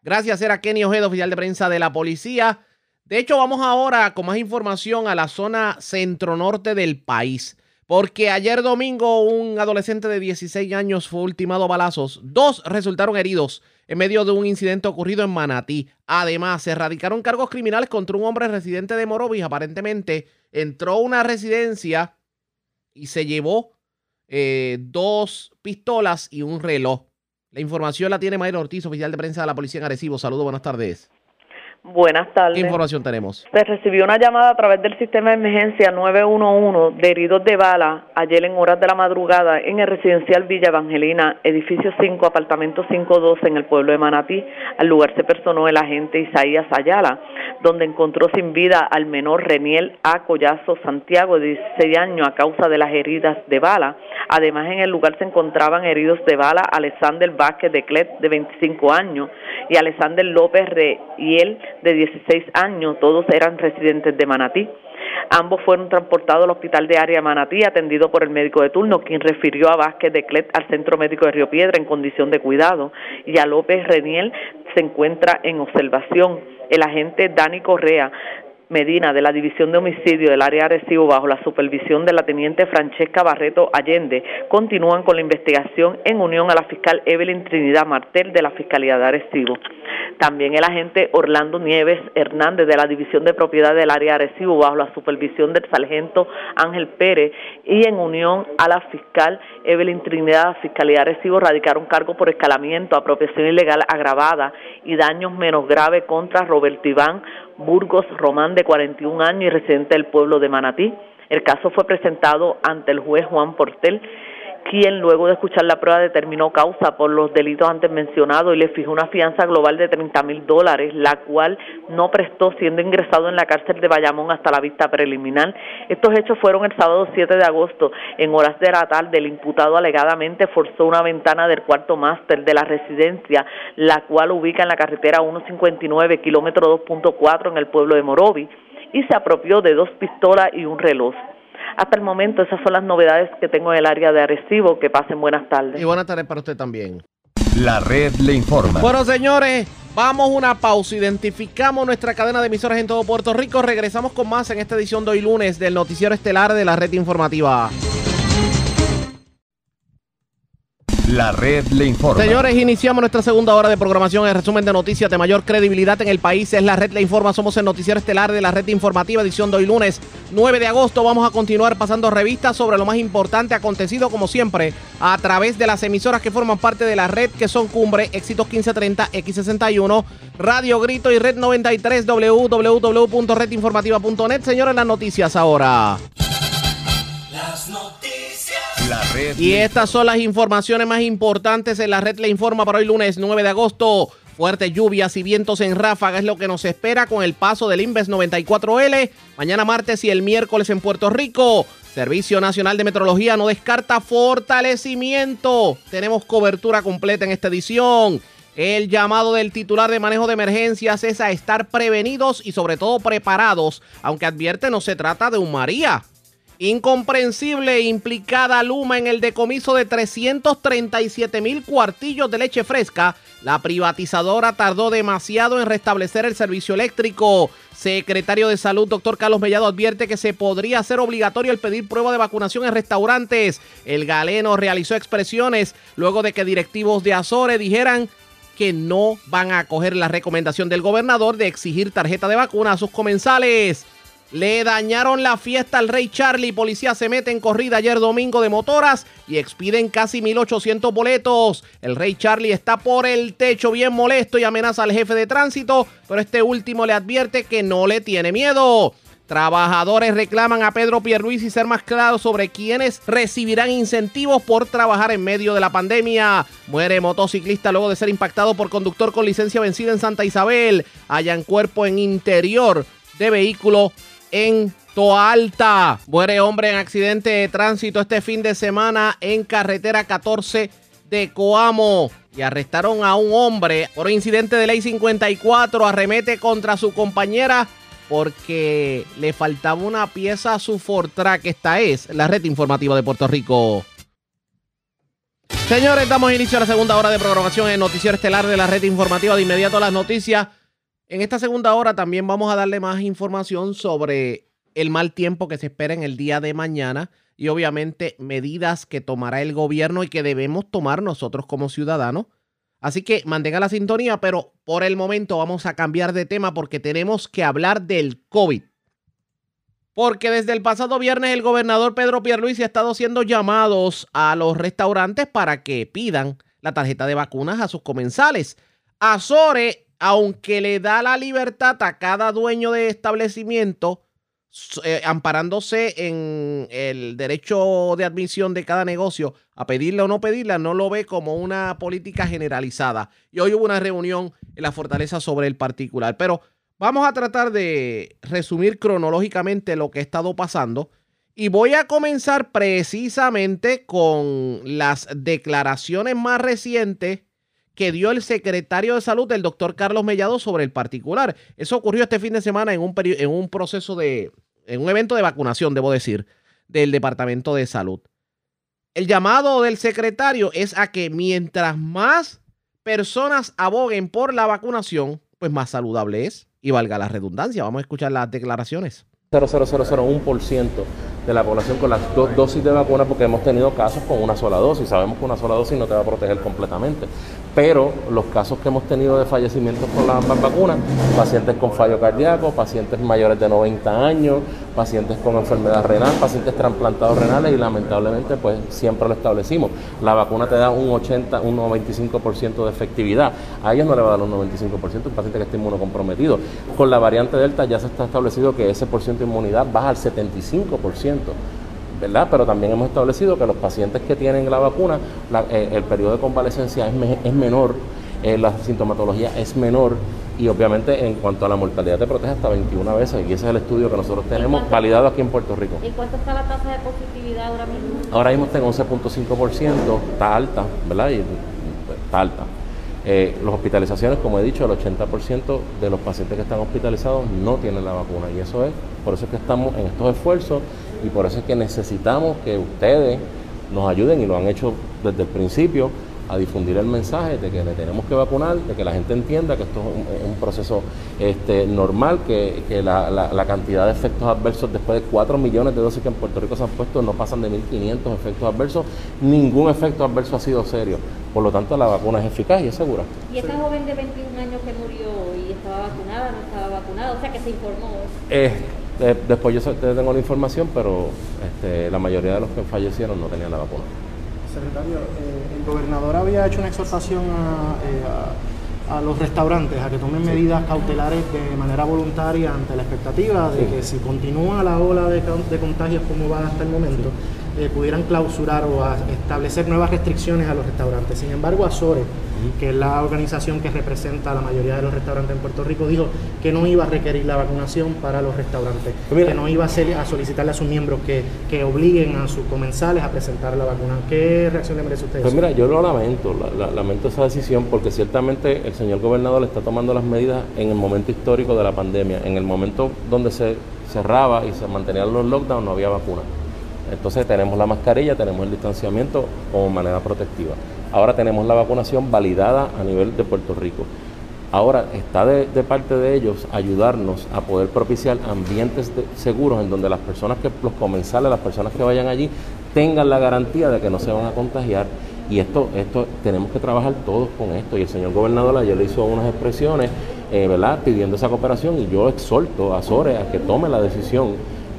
S3: Gracias, era Kenny Ojeda, oficial de prensa de la policía. De hecho, vamos ahora con más información a la zona centro-norte del país. Porque ayer domingo un adolescente de 16 años fue ultimado a balazos. Dos resultaron heridos en medio de un incidente ocurrido en Manatí. Además, se erradicaron cargos criminales contra un hombre residente de Morovis. Aparentemente entró a una residencia y se llevó eh, dos pistolas y un reloj. La información la tiene Mayra Ortiz, oficial de prensa de la Policía en Arecibo. Saludos, buenas tardes.
S17: Buenas tardes.
S3: ¿Qué información tenemos?
S17: Se recibió una llamada a través del sistema de emergencia 911 de heridos de bala ayer en horas de la madrugada en el residencial Villa Evangelina, edificio 5, apartamento 512 en el pueblo de Manatí. Al lugar se personó el agente Isaías Ayala, donde encontró sin vida al menor Reniel A. Collazo Santiago, de 16 años, a causa de las heridas de bala. Además, en el lugar se encontraban heridos de bala Alexander Vázquez de Clet, de 25 años, y Alexander López Riel, de 16 años, todos eran residentes de Manatí. Ambos fueron transportados al hospital de área Manatí, atendido por el médico de turno, quien refirió a Vázquez de Clet al centro médico de Río Piedra en condición de cuidado, y a López Reniel se encuentra en observación. El agente Dani Correa Medina de la División de Homicidio del área Arecibo bajo la supervisión de la teniente Francesca Barreto Allende continúan con la investigación en unión a la fiscal Evelyn Trinidad Martel de la Fiscalía de Arecibo. También el agente Orlando Nieves Hernández de la División de Propiedad del área Arecibo bajo la supervisión del sargento Ángel Pérez y en unión a la fiscal Evelyn Trinidad, Fiscalía de Arecibo radicaron cargo por escalamiento, apropiación ilegal agravada y daños menos graves contra Roberto Iván Burgos Román, de 41 años y residente del pueblo de Manatí. El caso fue presentado ante el juez Juan Portel, quien luego de escuchar la prueba determinó causa por los delitos antes mencionados y le fijó una fianza global de 30 mil dólares, la cual no prestó siendo ingresado en la cárcel de Bayamón hasta la vista preliminar. Estos hechos fueron el sábado 7 de agosto. En horas de la tarde, el imputado alegadamente forzó una ventana del cuarto máster de la residencia, la cual ubica en la carretera 159, kilómetro 2.4 en el pueblo de Morovi, y se apropió de dos pistolas y un reloj. Hasta el momento esas son las novedades que tengo en el área de Arecibo. Que pasen buenas tardes.
S3: Y buenas tardes para usted también.
S4: La red le informa.
S3: Bueno, señores, vamos una pausa. Identificamos nuestra cadena de emisoras en todo Puerto Rico. Regresamos con más en esta edición de hoy lunes del Noticiero Estelar de la Red Informativa.
S4: La red le informa.
S3: Señores, iniciamos nuestra segunda hora de programación. El resumen de noticias de mayor credibilidad en el país es La red le informa. Somos el noticiero estelar de la red informativa, edición de hoy lunes 9 de agosto. Vamos a continuar pasando revistas sobre lo más importante acontecido, como siempre, a través de las emisoras que forman parte de la red, que son Cumbre, Éxitos 1530, X61, Radio Grito y Red 93, www.redinformativa.net. Señores, las noticias ahora.
S1: Las noticias.
S4: La red
S3: Y estas son las informaciones más importantes en la red le informa para hoy lunes 9 de agosto. Fuertes lluvias y vientos en ráfaga es lo que nos espera con el paso del Inves 94L. Mañana martes y el miércoles en Puerto Rico. Servicio Nacional de Metrología no descarta fortalecimiento. Tenemos cobertura completa en esta edición. El llamado del titular de manejo de emergencias es a estar prevenidos y sobre todo preparados, aunque advierte no se trata de un María. Incomprensible implicada Luma en el decomiso de 337 mil cuartillos de leche fresca. La privatizadora tardó demasiado en restablecer el servicio eléctrico. Secretario de Salud, doctor Carlos Mellado, advierte que se podría hacer obligatorio el pedir prueba de vacunación en restaurantes. El galeno realizó expresiones luego de que directivos de Azores dijeran que no van a acoger la recomendación del gobernador de exigir tarjeta de vacuna a sus comensales. Le dañaron la fiesta al Rey Charlie. Policía se mete en corrida ayer domingo de motoras y expiden casi 1.800 boletos. El Rey Charlie está por el techo bien molesto y amenaza al jefe de tránsito, pero este último le advierte que no le tiene miedo. Trabajadores reclaman a Pedro Pierluisi ser más claro sobre quiénes recibirán incentivos por trabajar en medio de la pandemia. Muere motociclista luego de ser impactado por conductor con licencia vencida en Santa Isabel. Hallan cuerpo en interior de vehículo en Toa Alta. Muere hombre en accidente de tránsito este fin de semana en carretera 14 de Coamo. Y arrestaron a un hombre por incidente de ley 54. Arremete contra su compañera porque le faltaba una pieza a su Fortrack. Esta es la red informativa de Puerto Rico. Señores, damos inicio a la segunda hora de programación en Noticiero Estelar de la red informativa. De inmediato las noticias. En esta segunda hora también vamos a darle más información sobre el mal tiempo que se espera en el día de mañana y obviamente medidas que tomará el gobierno y que debemos tomar nosotros como ciudadanos Así que mantenga la sintonía, pero por el momento vamos a cambiar de tema porque tenemos que hablar del COVID. Porque desde el pasado viernes el gobernador Pedro Pierluisi ha estado haciendo llamados a los restaurantes para que pidan la tarjeta de vacunas a sus comensales. Azore, aunque le da la libertad a cada dueño de establecimiento, eh, amparándose en el derecho de admisión de cada negocio a pedirle o no pedirla, no lo ve como una política generalizada. Y hoy hubo una reunión en la fortaleza sobre el particular. Pero vamos a tratar de resumir cronológicamente lo que ha estado pasando. Y voy a comenzar precisamente con las declaraciones más recientes que dio el secretario de salud, el doctor Carlos Mellado, sobre el particular. Eso ocurrió este fin de semana en un, en un proceso de, en un evento de vacunación, debo decir, del Departamento de Salud. El llamado del secretario es a que mientras más personas aboguen por la vacunación, pues más saludable es. Y valga la redundancia, vamos a escuchar las declaraciones.
S18: 0,0001% de la población con las dos dosis de vacuna porque hemos tenido casos con una sola dosis. Sabemos que una sola dosis no te va a proteger completamente pero los casos que hemos tenido de fallecimientos con las vacunas, pacientes con fallo cardíaco, pacientes mayores de 90 años, pacientes con enfermedad renal, pacientes trasplantados renales y lamentablemente pues siempre lo establecimos. La vacuna te da un 80, un 95% de efectividad. A ellos no le va a dar un 95%, un paciente que esté inmunocomprometido. Con la variante Delta ya se está establecido que ese por de inmunidad baja al 75%. ¿Verdad? Pero también hemos establecido que los pacientes que tienen la vacuna, eh, el periodo de convalecencia es, es menor, eh, la sintomatología es menor y obviamente en cuanto a la mortalidad te protege hasta 21 veces y ese es el estudio que nosotros tenemos validado aquí en Puerto Rico.
S19: ¿Y cuánto está la tasa de positividad ahora mismo?
S18: Ahora mismo está en 11.5%, está alta, ¿verdad? Y, está alta. Eh, las hospitalizaciones, como he dicho, el 80% de los pacientes que están hospitalizados no tienen la vacuna y eso es, por eso es que estamos en estos esfuerzos y por eso es que necesitamos que ustedes nos ayuden y lo han hecho desde el principio a difundir el mensaje de que le tenemos que vacunar, de que la gente entienda que esto es un, proceso este, normal, que, la, cantidad de efectos adversos después de 4 millones de dosis que en Puerto Rico se han puesto no pasan de 1.500 efectos adversos, ningún efecto adverso ha sido serio. Por lo tanto, la vacuna es eficaz y es segura.
S19: ¿Y esa joven de 21 años que murió y estaba vacunada, no estaba vacunada? O sea, que se informó.
S18: Eh, después yo tengo la información, pero este, la mayoría de los que fallecieron no tenían la vacuna.
S20: Secretario, eh, el gobernador había hecho una exhortación eh, a, los restaurantes a que tomen medidas cautelares de manera voluntaria ante la expectativa de que si continúa la ola de, de contagios como va hasta el momento, eh, pudieran clausurar o establecer nuevas restricciones a los restaurantes. Sin embargo, Azores, que es la organización que representa a la mayoría de los restaurantes en Puerto Rico, dijo que no iba a requerir la vacunación para los restaurantes, pues que no iba a, a solicitarle a sus miembros que, que, obliguen a sus comensales a presentar la vacuna. ¿Qué reacción le merece usted?
S18: Pues mira, yo lo lamento, lamento esa decisión porque ciertamente el señor gobernador está tomando las medidas en el momento histórico de la pandemia, en el momento donde se cerraba y se mantenían los lockdowns, no había vacuna. Entonces tenemos la mascarilla, tenemos el distanciamiento como manera protectiva. Ahora tenemos la vacunación validada a nivel de Puerto Rico. Ahora está de, parte de ellos ayudarnos a poder propiciar ambientes seguros en donde las personas que, los comensales, las personas que vayan allí, tengan la garantía de que no se van a contagiar. Y esto, esto tenemos que trabajar todos con esto. Y el señor gobernador ayer le hizo unas expresiones eh, ¿verdad? pidiendo esa cooperación y yo exhorto a Sores a que tome la decisión,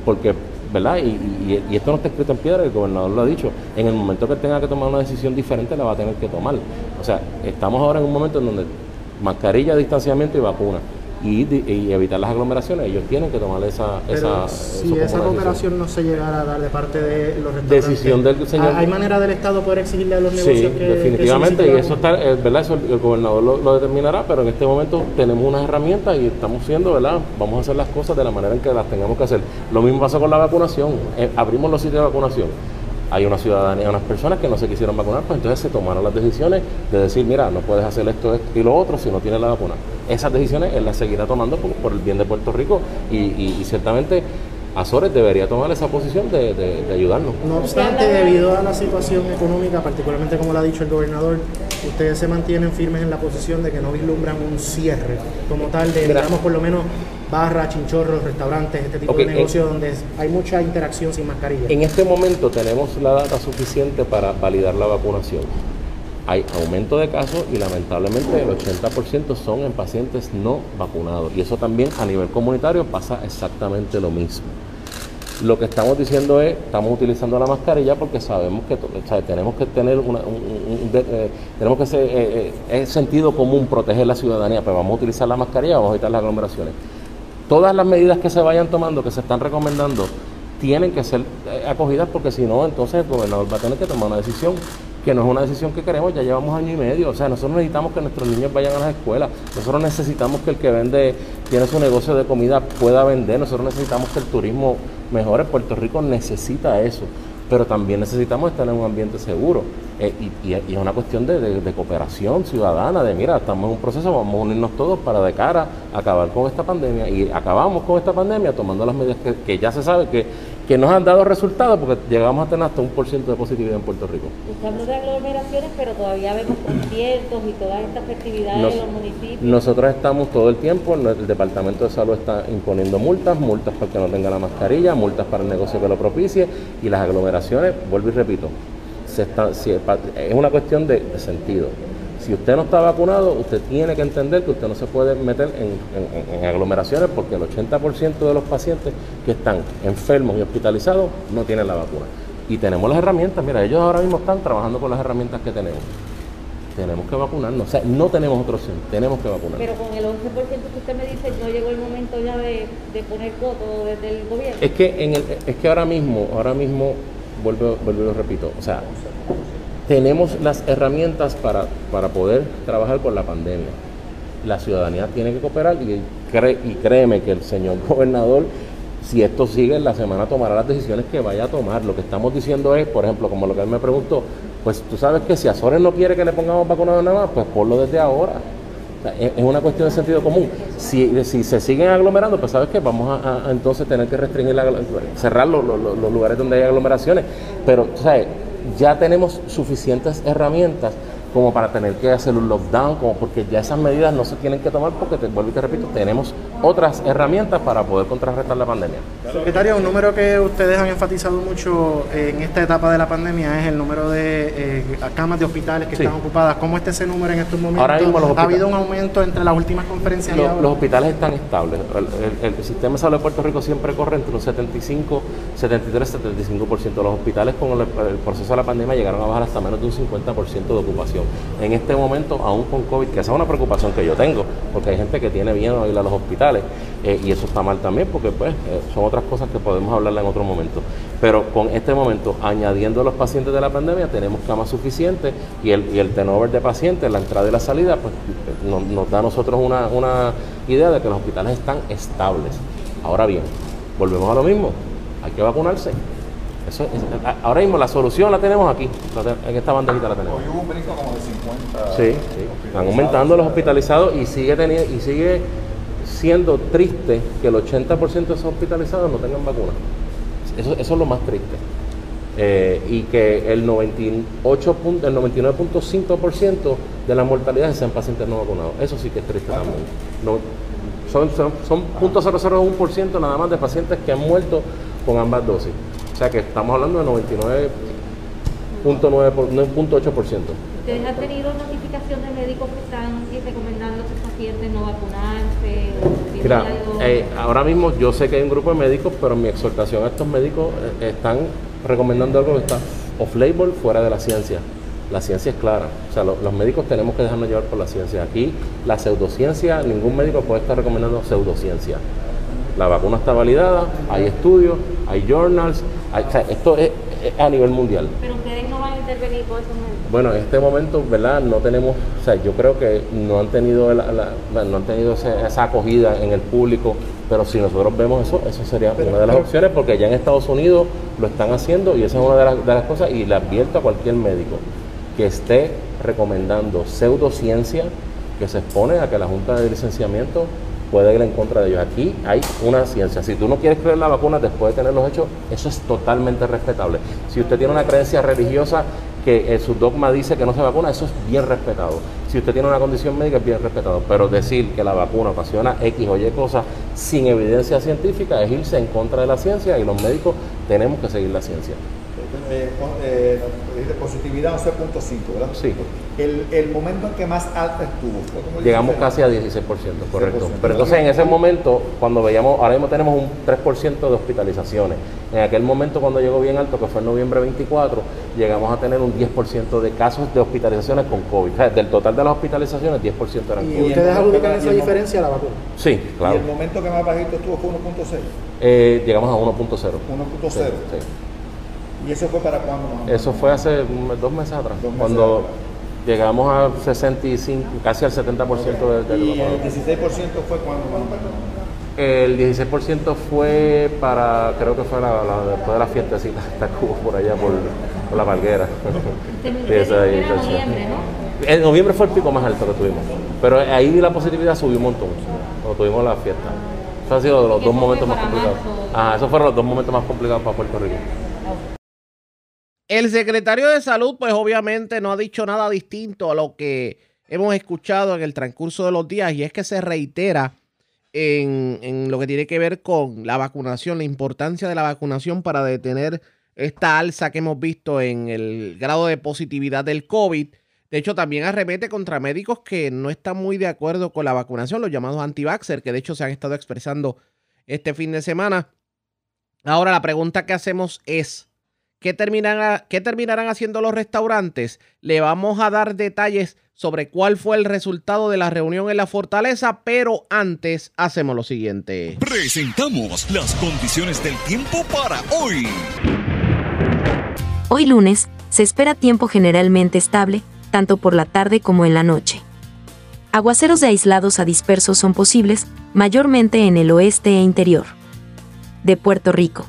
S18: porque ¿verdad? Y, y- esto no está escrito en piedra, el gobernador lo ha dicho, en el momento que tenga que tomar una decisión diferente la va a tener que tomar. O sea, estamos ahora en un momento en donde mascarilla, distanciamiento y vacuna. Y, evitar las aglomeraciones, ellos tienen que tomar esa,
S20: Pero
S18: esa,
S20: si esa cooperación no se llegara a dar de parte de los restaurantes,
S18: Decisión del señor-
S20: ¿hay manera del Estado poder exigirle a los
S18: Sí,
S20: negocios que
S18: definitivamente,
S20: que
S18: y eso está, eh, ¿verdad? Eso el, el gobernador lo, lo determinará, pero en este momento tenemos unas herramientas y estamos siendo, ¿verdad? Vamos a hacer las cosas de la manera en que las tengamos que hacer. Lo mismo pasa con la vacunación, Eh, abrimos los sitios de vacunación. Hay una ciudadanía, unas personas que no se quisieron vacunar, pues entonces se tomaron las decisiones de decir, mira, no puedes hacer esto, esto y lo otro si no tienes la vacuna. Esas decisiones él las seguirá tomando por, por el bien de Puerto Rico y, y- y ciertamente Azores debería tomar esa posición de, de- de ayudarnos.
S20: No obstante, debido a la situación económica, particularmente como lo ha dicho el gobernador, ustedes se mantienen firmes en la posición de que no vislumbran un cierre como tal de, digamos, por lo menos barras, chinchorros, restaurantes, este tipo de
S18: eh,
S20: negocios donde hay mucha interacción sin mascarilla.
S18: En este momento tenemos la data suficiente para validar la vacunación. Hay aumento de casos y lamentablemente el 80% son en pacientes no vacunados. Y eso también a nivel comunitario pasa exactamente lo mismo. Lo que estamos diciendo es, estamos utilizando la mascarilla porque sabemos que to- o sea, tenemos que tener una, un- un- un de- eh, tenemos que ser, eh, eh, es sentido común proteger la ciudadanía, pero vamos a utilizar la mascarilla, vamos a evitar las aglomeraciones. Todas las medidas que se vayan tomando, que se están recomendando, tienen que ser eh, acogidas porque si no, entonces el gobernador va a tener que tomar una decisión que no es una decisión que queremos, ya llevamos año y medio, o sea, nosotros necesitamos que nuestros niños vayan a las escuelas, nosotros necesitamos que el que vende, tiene su negocio de comida pueda vender, nosotros necesitamos que el turismo mejore, Puerto Rico necesita eso, pero también necesitamos estar en un ambiente seguro. Eh, y, y- es una cuestión de, de- cooperación ciudadana, de mira, estamos en un proceso, vamos a unirnos todos para de cara acabar con esta pandemia. Y acabamos con esta pandemia tomando las medidas que ya se sabe que, que nos han dado resultados porque llegamos a tener hasta un por ciento de positividad en Puerto Rico.
S19: Usted habló de aglomeraciones, pero todavía vemos conciertos y todas estas festividades
S18: Nos-
S19: en los municipios.
S18: Nosotros estamos todo el tiempo, el Departamento de Salud está imponiendo multas, multas para el que no tenga la mascarilla, multas para el negocio que lo propicie y las aglomeraciones, vuelvo y repito, se está- si es una cuestión de, de sentido. Si usted no está vacunado, usted tiene que entender que usted no se puede meter en, en- en- aglomeraciones porque el 80% de los pacientes que están enfermos y hospitalizados no tienen la vacuna. Y tenemos las herramientas, mira, ellos ahora mismo están trabajando con las herramientas que tenemos. Tenemos que vacunarnos, o sea, no tenemos otra opción, tenemos que vacunarnos.
S19: Pero con el 11% que usted me dice, no llegó el momento ya de, de poner coto desde el gobierno.
S18: Es que en el, es que ahora mismo, ahora mismo, vuelvo, vuelvo y lo repito, o sea, tenemos las herramientas para, para poder trabajar con la pandemia. La ciudadanía tiene que cooperar y, cree- y créeme que el señor gobernador, si esto sigue en la semana, tomará las decisiones que vaya a tomar. Lo que estamos diciendo es, por ejemplo, como lo que él me preguntó, pues tú sabes que si Azores no quiere que le pongamos vacunado nada más, pues ponlo desde ahora. Es, una cuestión de sentido común. Si, si se siguen aglomerando, pues sabes que vamos a, entonces tener que restringir, la, cerrar los, los- lugares donde hay aglomeraciones. Pero, sabes, ya tenemos suficientes herramientas como para tener que hacer un lockdown, como porque ya esas medidas no se tienen que tomar porque, te vuelvo y te repito, tenemos otras herramientas para poder contrarrestar la pandemia.
S20: Secretario, un número que ustedes han enfatizado mucho en esta etapa de la pandemia es el número de eh, camas de hospitales que
S18: Sí.
S20: están ocupadas. ¿Cómo está ese número en estos momentos?
S18: Ahora mismo los
S20: ¿Ha habido un aumento entre las últimas conferencias y
S18: Los,
S20: ahora?
S18: los hospitales están estables. El, el- el sistema de salud de Puerto Rico siempre corre entre un 75, 73, 75%. Los hospitales con el, proceso de la pandemia llegaron a bajar hasta menos de un 50% de ocupación. En este momento, aún con COVID, que esa es una preocupación que yo tengo, porque hay gente que tiene miedo a ir a los hospitales eh, y eso está mal también, porque pues eh, son otras cosas que podemos hablarla en otro momento. Pero con este momento, añadiendo a los pacientes de la pandemia, tenemos camas suficientes y el, y turnover de pacientes, la entrada y la salida, pues eh, nos, da a nosotros una idea de que los hospitales están estables. Ahora bien, volvemos a lo mismo, hay que vacunarse. Eso es- a- ahora mismo la solución la tenemos aquí, en esta bandejita la tenemos.
S21: Hoy hubo un brinco como de 50.
S18: Sí, sí. Están aumentando los hospitalizados y sigue teniendo, y sigue siendo triste que el 80% de esos hospitalizados no tengan vacuna. Eso, eso es lo más triste. Eh, y que el 98 pun- el 99.5% de las mortalidades sean pacientes no vacunados. Eso sí que es triste también. No, son, son, son 0.001% nada más de pacientes que han muerto con ambas dosis. O sea que estamos hablando de 99 punto nueve por- no, punto ocho por ciento.
S19: ¿Ustedes han tenido notificación de médicos que están recomendando a sus pacientes no vacunarse? O
S18: Mira, eh, ahora mismo yo sé que hay un grupo de médicos, pero mi exhortación a estos médicos eh, están recomendando algo que está off-label, fuera de la ciencia. La ciencia es clara. O sea, lo- los médicos tenemos que dejarnos llevar por la ciencia. Aquí, la pseudociencia, ningún médico puede estar recomendando pseudociencia. La vacuna está validada, hay estudios, hay journals, hay- o sea, esto es, es a nivel mundial.
S19: Pero ustedes no van a intervenir con esos médicos.
S18: Bueno, en este momento, ¿verdad? No tenemos, o sea, yo creo que no han tenido, la- la- no han tenido ese- esa acogida en el público, pero si nosotros vemos eso, eso sería una de las opciones, porque ya en Estados Unidos lo están haciendo y esa es una de las, de las cosas, y le advierto a cualquier médico que esté recomendando pseudociencia, que se expone a que la Junta de Licenciamiento puede ir en contra de ellos. Aquí hay una ciencia. Si tú no quieres creer la vacuna después de tenerlos hechos, eso es totalmente respetable. Si usted tiene una creencia religiosa que eh, su dogma dice que no se vacuna, eso es bien respetado. Si usted tiene una condición médica, es bien respetado. Pero decir que la vacuna ocasiona X o Y cosas sin evidencia científica es irse en contra de la ciencia y los médicos tenemos que seguir la ciencia.
S21: Eh, eh, positividad 11.5, ¿verdad?
S18: Sí.
S21: El, el momento en que más alta estuvo fue como
S18: Llegamos
S21: 16.
S18: casi a 16%, correcto.
S21: 16%.
S18: Pero entonces en ese momento, cuando veíamos, ahora mismo tenemos un 3% de hospitalizaciones. En aquel momento cuando llegó bien alto, que fue en noviembre 24, llegamos a tener un 10% de casos de hospitalizaciones con COVID. O sea, del total de las hospitalizaciones, 10% eran
S20: ¿Y
S18: COVID.
S20: ustedes adjudican esa
S21: y
S20: diferencia a la vacuna?
S18: Sí,
S21: Y
S18: claro.
S21: el momento que más bajito estuvo fue 1.6.
S18: Eh, llegamos a 1.0.
S21: 1.0.
S18: Sí, sí.
S21: ¿Y eso fue para cuándo?
S18: Eso fue hace dos meses atrás,
S21: Dos meses
S18: cuando
S21: atrás.
S18: llegamos a 65, casi al 70% del, del
S21: Y el 16% fue cuando?
S18: El 16% fue para, creo que fue la, la- después de la fiestecita que hubo por allá por, por la Palguera. Sí, esa ahí,
S19: Era
S18: entonces.
S19: noviembre, ¿no?
S18: En noviembre fue el pico más alto que tuvimos, pero ahí la positividad subió un montón cuando tuvimos la fiesta. Eso han sido los dos momentos más complicados. Ajá, esos fueron los dos momentos más complicados para Puerto Rico.
S3: El secretario de Salud, pues obviamente no ha dicho nada distinto a lo que hemos escuchado en el transcurso de los días y es que se reitera en, lo que tiene que ver con la vacunación, la importancia de la vacunación para detener esta alza que hemos visto en el grado de positividad del COVID. De hecho, también arremete contra médicos que no están muy de acuerdo con la vacunación, los llamados anti-vaxxer, que de hecho se han estado expresando este fin de semana. Ahora, la pregunta que hacemos es, ¿qué terminarán, ¿qué terminarán haciendo los restaurantes? Le vamos a dar detalles sobre cuál fue el resultado de la reunión en la fortaleza, pero antes hacemos lo siguiente.
S8: Presentamos las condiciones del tiempo para hoy.
S9: Hoy lunes, se espera tiempo generalmente estable, tanto por la tarde como en la noche. Aguaceros de aislados a dispersos son posibles, mayormente en el oeste e interior. De Puerto Rico.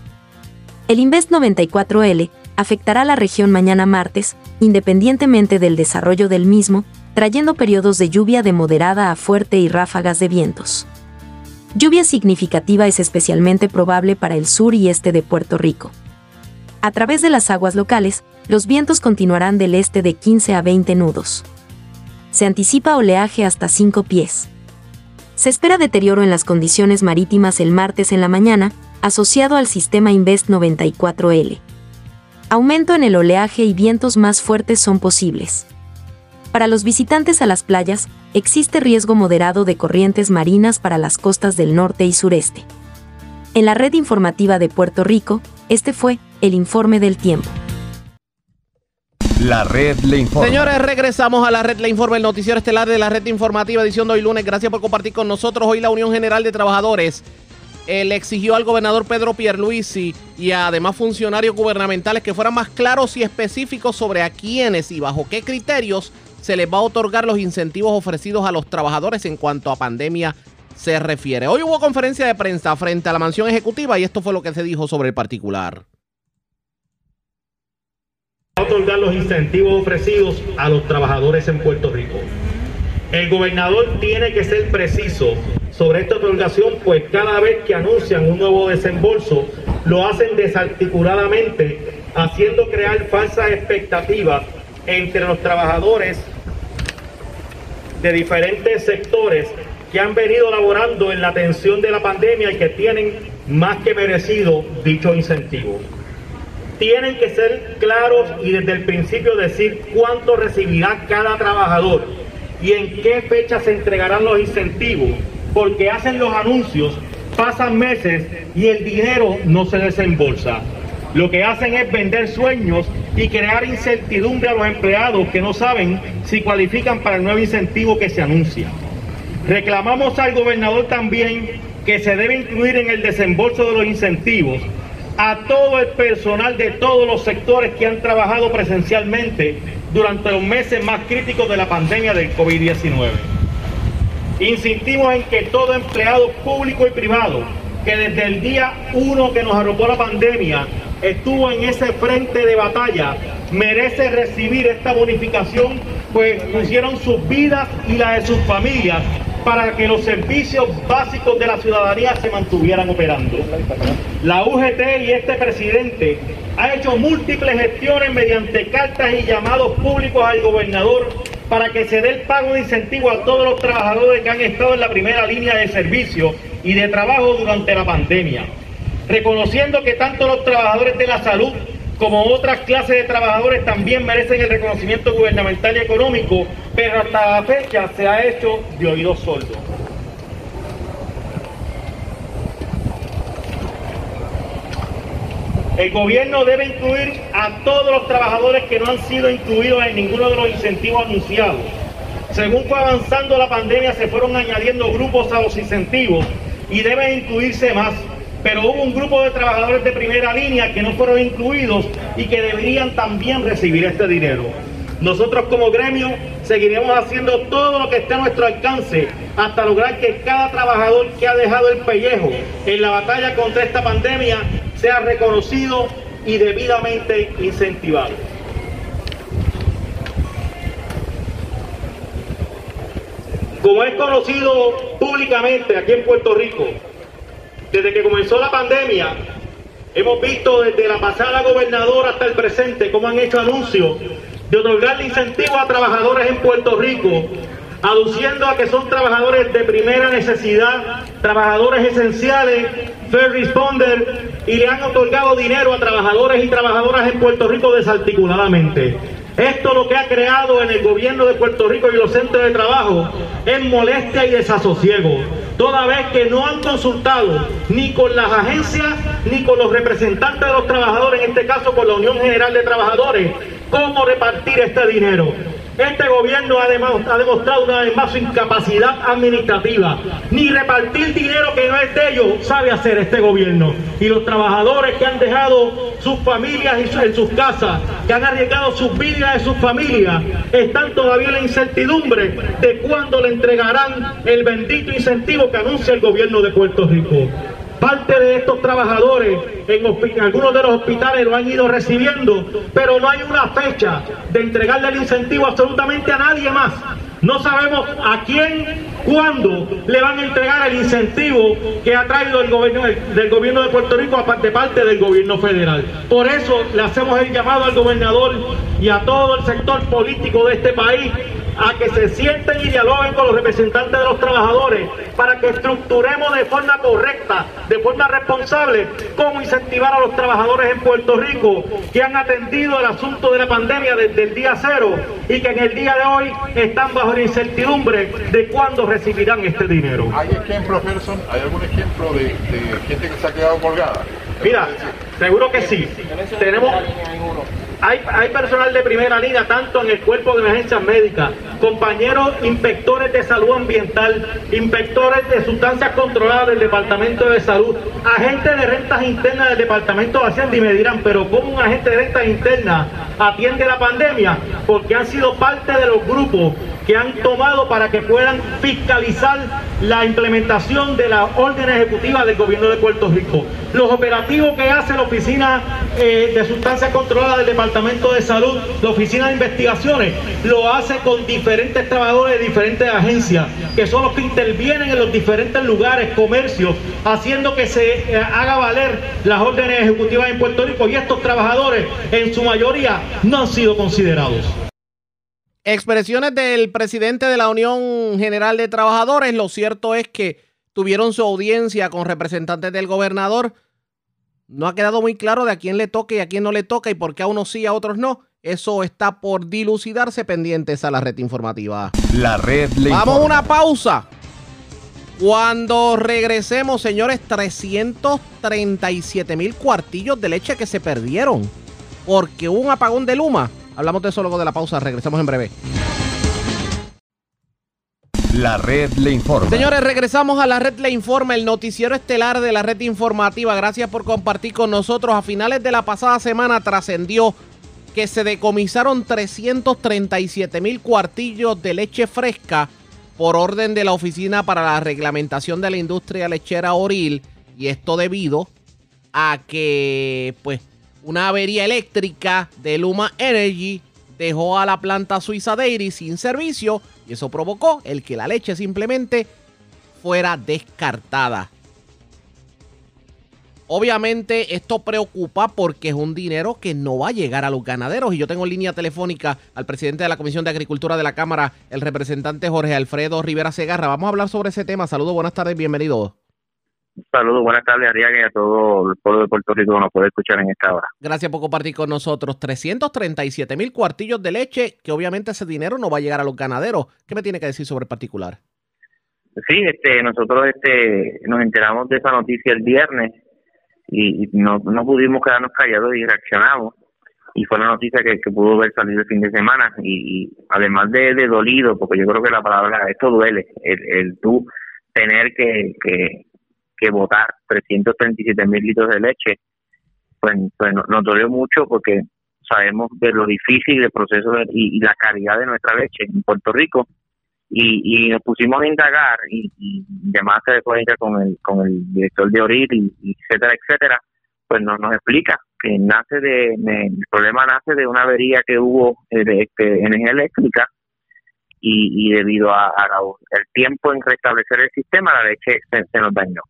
S9: El Invest 94L afectará la región mañana martes, independientemente del desarrollo del mismo, trayendo periodos de lluvia de moderada a fuerte y ráfagas de vientos. Lluvia significativa es especialmente probable para el sur y este de Puerto Rico. A través de las aguas locales, los vientos continuarán del este de 15 a 20 nudos. Se anticipa oleaje hasta 5 pies. Se espera deterioro en las condiciones marítimas el martes en la mañana, asociado al sistema Invest 94L. Aumento en el oleaje y vientos más fuertes son posibles. Para los visitantes a las playas, existe riesgo moderado de corrientes marinas para las costas del norte y sureste. En la red informativa de Puerto Rico, este fue el informe del tiempo.
S4: La red le informa.
S3: Señores, regresamos a la red Le Informa, el noticiero estelar de la red informativa, edición de hoy lunes. Gracias por compartir con nosotros. Hoy la Unión General de Trabajadores eh, le exigió al gobernador Pedro Pierluisi y además funcionarios gubernamentales que fueran más claros y específicos sobre a quiénes y bajo qué criterios se les va a otorgar los incentivos ofrecidos a los trabajadores en cuanto a pandemia se refiere. Hoy hubo conferencia de prensa frente a la mansión ejecutiva y esto fue lo que se dijo sobre el particular.
S22: otorgar los incentivos ofrecidos a los trabajadores en Puerto Rico. El gobernador tiene que ser preciso sobre esta otorgación, pues cada vez que anuncian un nuevo desembolso, lo hacen desarticuladamente, haciendo crear falsas expectativas entre los trabajadores de diferentes sectores que han venido laborando en la atención de la pandemia y que tienen más que merecido dicho incentivo. tienen que ser claros y desde el principio decir cuánto recibirá cada trabajador y en qué fecha se entregarán los incentivos, porque hacen los anuncios, pasan meses y el dinero no se desembolsa. Lo que hacen es vender sueños y crear incertidumbre a los empleados que no saben si cualifican para el nuevo incentivo que se anuncia. Reclamamos al gobernador también que se debe incluir en el desembolso de los incentivos a todo el personal de todos los sectores que han trabajado presencialmente durante los meses más críticos de la pandemia del COVID-19. Insistimos en que todo empleado público y privado que desde el día uno que nos arropó la pandemia estuvo en ese frente de batalla merece recibir esta bonificación, pues pusieron sus vidas y las de sus familias para que los servicios básicos de la ciudadanía se mantuvieran operando. La UGT y este presidente ha hecho múltiples gestiones mediante cartas y llamados públicos al gobernador para que se dé el pago de incentivo a todos los trabajadores que han estado en la primera línea de servicio y de trabajo durante la pandemia, reconociendo que tanto los trabajadores de la salud como otras clases de trabajadores también merecen el reconocimiento gubernamental y económico, pero hasta la fecha se ha hecho de oídos sordos. El gobierno debe incluir a todos los trabajadores que no han sido incluidos en ninguno de los incentivos anunciados. Según fue avanzando la pandemia, se fueron añadiendo grupos a los incentivos y deben incluirse más pero hubo un grupo de trabajadores de primera línea que no fueron incluidos y que deberían también recibir este dinero. Nosotros como gremio seguiremos haciendo todo lo que esté a nuestro alcance hasta lograr que cada trabajador que ha dejado el pellejo en la batalla contra esta pandemia sea reconocido y debidamente incentivado. Como es conocido públicamente aquí en Puerto Rico, desde que comenzó la pandemia, hemos visto desde la pasada gobernadora hasta el presente cómo han hecho anuncios de otorgarle incentivos a trabajadores en Puerto Rico, aduciendo a que son trabajadores de primera necesidad, trabajadores esenciales, fair responder, y le han otorgado dinero a trabajadores y trabajadoras en Puerto Rico desarticuladamente. Esto lo que ha creado en el gobierno de Puerto Rico y los centros de trabajo es molestia y desasosiego, toda vez que no han consultado ni con las agencias ni con los representantes de los trabajadores, en este caso con la Unión General de Trabajadores, cómo repartir este dinero. Este gobierno ha demostrado una vez más su incapacidad administrativa. Ni repartir dinero que no es de ellos sabe hacer este gobierno. Y los trabajadores que han dejado sus familias en sus casas, que han arriesgado sus vidas de sus familias, están todavía en la incertidumbre de cuándo le entregarán el bendito incentivo que anuncia el gobierno de Puerto Rico. Parte de estos trabajadores en, algunos de los hospitales lo han ido recibiendo, pero no hay una fecha de entregarle el incentivo absolutamente a nadie más. No sabemos a quién, cuándo le van a entregar el incentivo que ha traído el gobierno del gobierno de Puerto Rico aparte parte del gobierno federal. Por eso le hacemos el llamado al gobernador y a todo el sector político de este país a que se sienten y dialoguen con los representantes de los trabajadores para que estructuremos de forma correcta, de forma responsable, cómo incentivar a los trabajadores en Puerto Rico que han atendido el asunto de la pandemia desde el día cero y que en el día de hoy están bajo la incertidumbre de cuándo recibirán este dinero.
S23: ¿Hay ejemplos, Gerson? ¿Hay algún ejemplo de, de gente que se ha quedado colgada?
S22: Mira, seguro que sí. Tenemos hay, personal de primera línea, tanto en el cuerpo de emergencias médicas, compañeros inspectores de salud ambiental, inspectores de sustancias controladas del Departamento de Salud, agentes de rentas internas del Departamento de Hacienda y me dirán, pero ¿cómo un agente de rentas internas atiende la pandemia? Porque han sido parte de los grupos que han tomado para que puedan fiscalizar la implementación de la orden ejecutiva del gobierno de Puerto Rico. Los operativos que hace la Oficina eh, de Sustancias Controladas del Departamento de Salud, la Oficina de Investigaciones, lo hace con diferentes trabajadores de diferentes agencias, que son los que intervienen en los diferentes lugares, comercios, haciendo que se eh, haga valer las órdenes ejecutivas en Puerto Rico y estos trabajadores en su mayoría no han sido considerados.
S3: Expresiones del presidente de la Unión General de Trabajadores. Lo cierto es que tuvieron su audiencia con representantes del gobernador No ha quedado muy claro de a quién le toca y a quién no le toca y por qué a unos sí y a otros no. Eso está por dilucidarse pendientes a la red informativa.
S4: La red le
S3: Vamos a una pausa. Cuando regresemos, señores, 337 mil cuartillos de leche que se perdieron porque hubo un apagón de Luma. Hablamos de eso luego de la pausa. Regresamos en breve.
S4: La red le informa.
S3: Señores, regresamos a la red Le Informa, el noticiero estelar de la red informativa. Gracias por compartir con nosotros. A finales de la pasada semana trascendió que se decomisaron 337 mil cuartillos de leche fresca por orden de la Oficina para la Reglamentación de la Industria Lechera Oril. Y esto debido a que, pues, una avería eléctrica de Luma Energy dejó a la planta suiza Dairy sin servicio y eso provocó el que la leche simplemente fuera descartada. Obviamente esto preocupa porque es un dinero que no va a llegar a los ganaderos. Y yo tengo en línea telefónica al presidente de la Comisión de Agricultura de la Cámara, el representante Jorge Alfredo Rivera Segarra. Vamos a hablar sobre ese tema. Saludos, buenas tardes, bienvenido.
S24: Saludos, buenas tardes, Ariaga, y a todo el pueblo de Puerto Rico que nos puede escuchar en esta hora.
S3: Gracias por compartir con nosotros. 337 mil cuartillos de leche, que obviamente ese dinero no va a llegar a los ganaderos. ¿Qué me tiene que decir sobre el particular?
S24: Sí, este, nosotros este, nos enteramos de esa noticia el viernes y, y no, no pudimos quedarnos callados y reaccionamos. Y fue una noticia que, que pudo haber salido el fin de semana. Y, y además de, de dolido, porque yo creo que la palabra, esto duele, el, el tú tener que, que, que votar 337 mil litros de leche, pues, pues no- nos dolió mucho porque sabemos de lo difícil del proceso de- y, la calidad de nuestra leche en Puerto Rico. Y, y nos pusimos a indagar y, y llamadas telefónicas con el con el director de Oril y, etcétera etcétera pues nos explica que nace de, de- el problema nace de una avería que hubo eh, de este, energía eléctrica y, y debido a, a la- el tiempo en restablecer el sistema la leche se, se nos dañó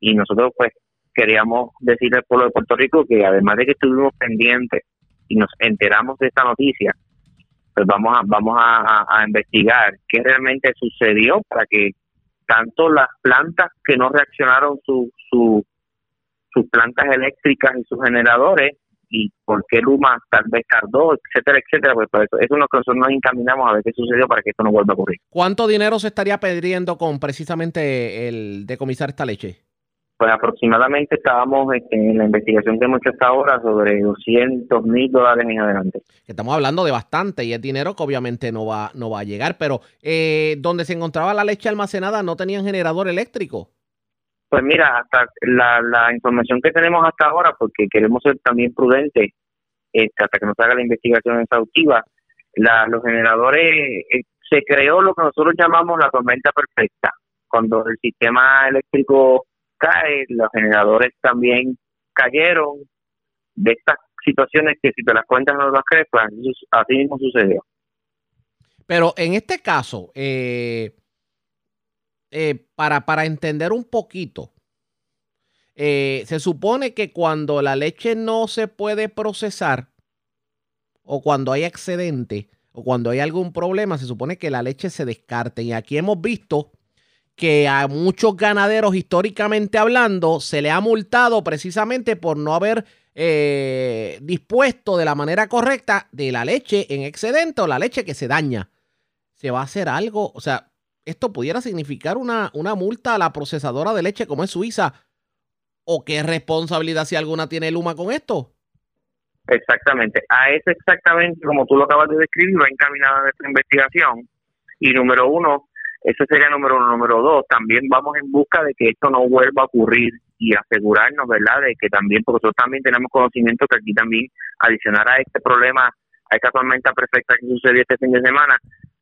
S24: y nosotros pues queríamos decirle al pueblo de Puerto Rico que además de que estuvimos pendientes y nos enteramos de esta noticia pues vamos a vamos a, investigar qué realmente sucedió para que tanto las plantas que no reaccionaron su, su sus plantas eléctricas y sus generadores y por qué Luma tal vez tardó, etcétera, etcétera, pues por eso, eso es lo que nosotros nos encaminamos a ver qué sucedió para que esto no vuelva a ocurrir.
S3: ¿Cuánto dinero se estaría perdiendo con precisamente el decomisar esta leche?
S24: Pues aproximadamente estábamos este, en la investigación que hemos hecho hasta ahora sobre 200 mil dólares en adelante.
S3: Estamos hablando de bastante y es dinero que obviamente no va, no va a llegar, pero eh, donde se encontraba la leche almacenada no tenían generador eléctrico.
S24: Pues mira, hasta la, la información que tenemos hasta ahora, porque queremos ser también prudentes este, hasta que nos haga la investigación exhaustiva, la, los generadores, eh, se creó lo que nosotros llamamos la tormenta perfecta. Cuando el sistema eléctrico cae, los generadores también cayeron de estas situaciones que si te las cuentas no las crees, pues así, mismo sucedió.
S3: Pero en este caso, eh, eh, para, para entender un poquito, eh, se supone que cuando la leche no se puede procesar o cuando hay excedente o cuando hay algún problema, se supone que la leche se descarte. Y aquí hemos visto que a muchos ganaderos, históricamente hablando, se le ha multado precisamente por no haber eh, dispuesto de la manera correcta de la leche en excedente o la leche que se daña. Se va a hacer algo, o sea, esto pudiera significar una, una multa a la procesadora de leche como es Suiza. ¿O qué responsabilidad si alguna tiene Luma con esto?
S24: Exactamente. A eso exactamente, como tú lo acabas de describir, va encaminada nuestra investigación. Y número uno, eso sería número uno. Número dos, también vamos en busca de que esto no vuelva a ocurrir y asegurarnos, ¿verdad?, de que también, porque nosotros también tenemos conocimiento que aquí también, adicionar a este problema, a esta tormenta perfecta que sucedió este fin de semana,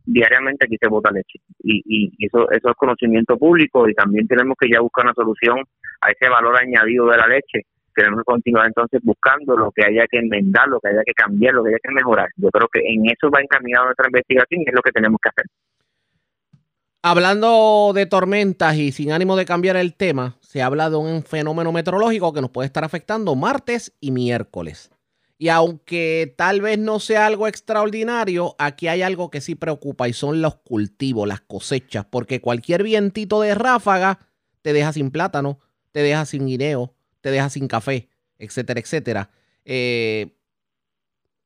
S24: diariamente aquí se bota leche. Y, y eso, eso es conocimiento público y también tenemos que ya buscar una solución a ese valor añadido de la leche tenemos que continuar entonces buscando lo que haya que enmendar, lo que haya que cambiar, lo que haya que mejorar. Yo creo que en eso va encaminada nuestra investigación y es lo que tenemos que hacer.
S3: Hablando de tormentas y sin ánimo de cambiar el tema, se habla de un fenómeno meteorológico que nos puede estar afectando martes y miércoles. Y aunque tal vez no sea algo extraordinario, aquí hay algo que sí preocupa y son los cultivos, las cosechas, porque cualquier vientito de ráfaga te deja sin plátano, te deja sin guineo, te deja sin café, etcétera, etcétera. Eh,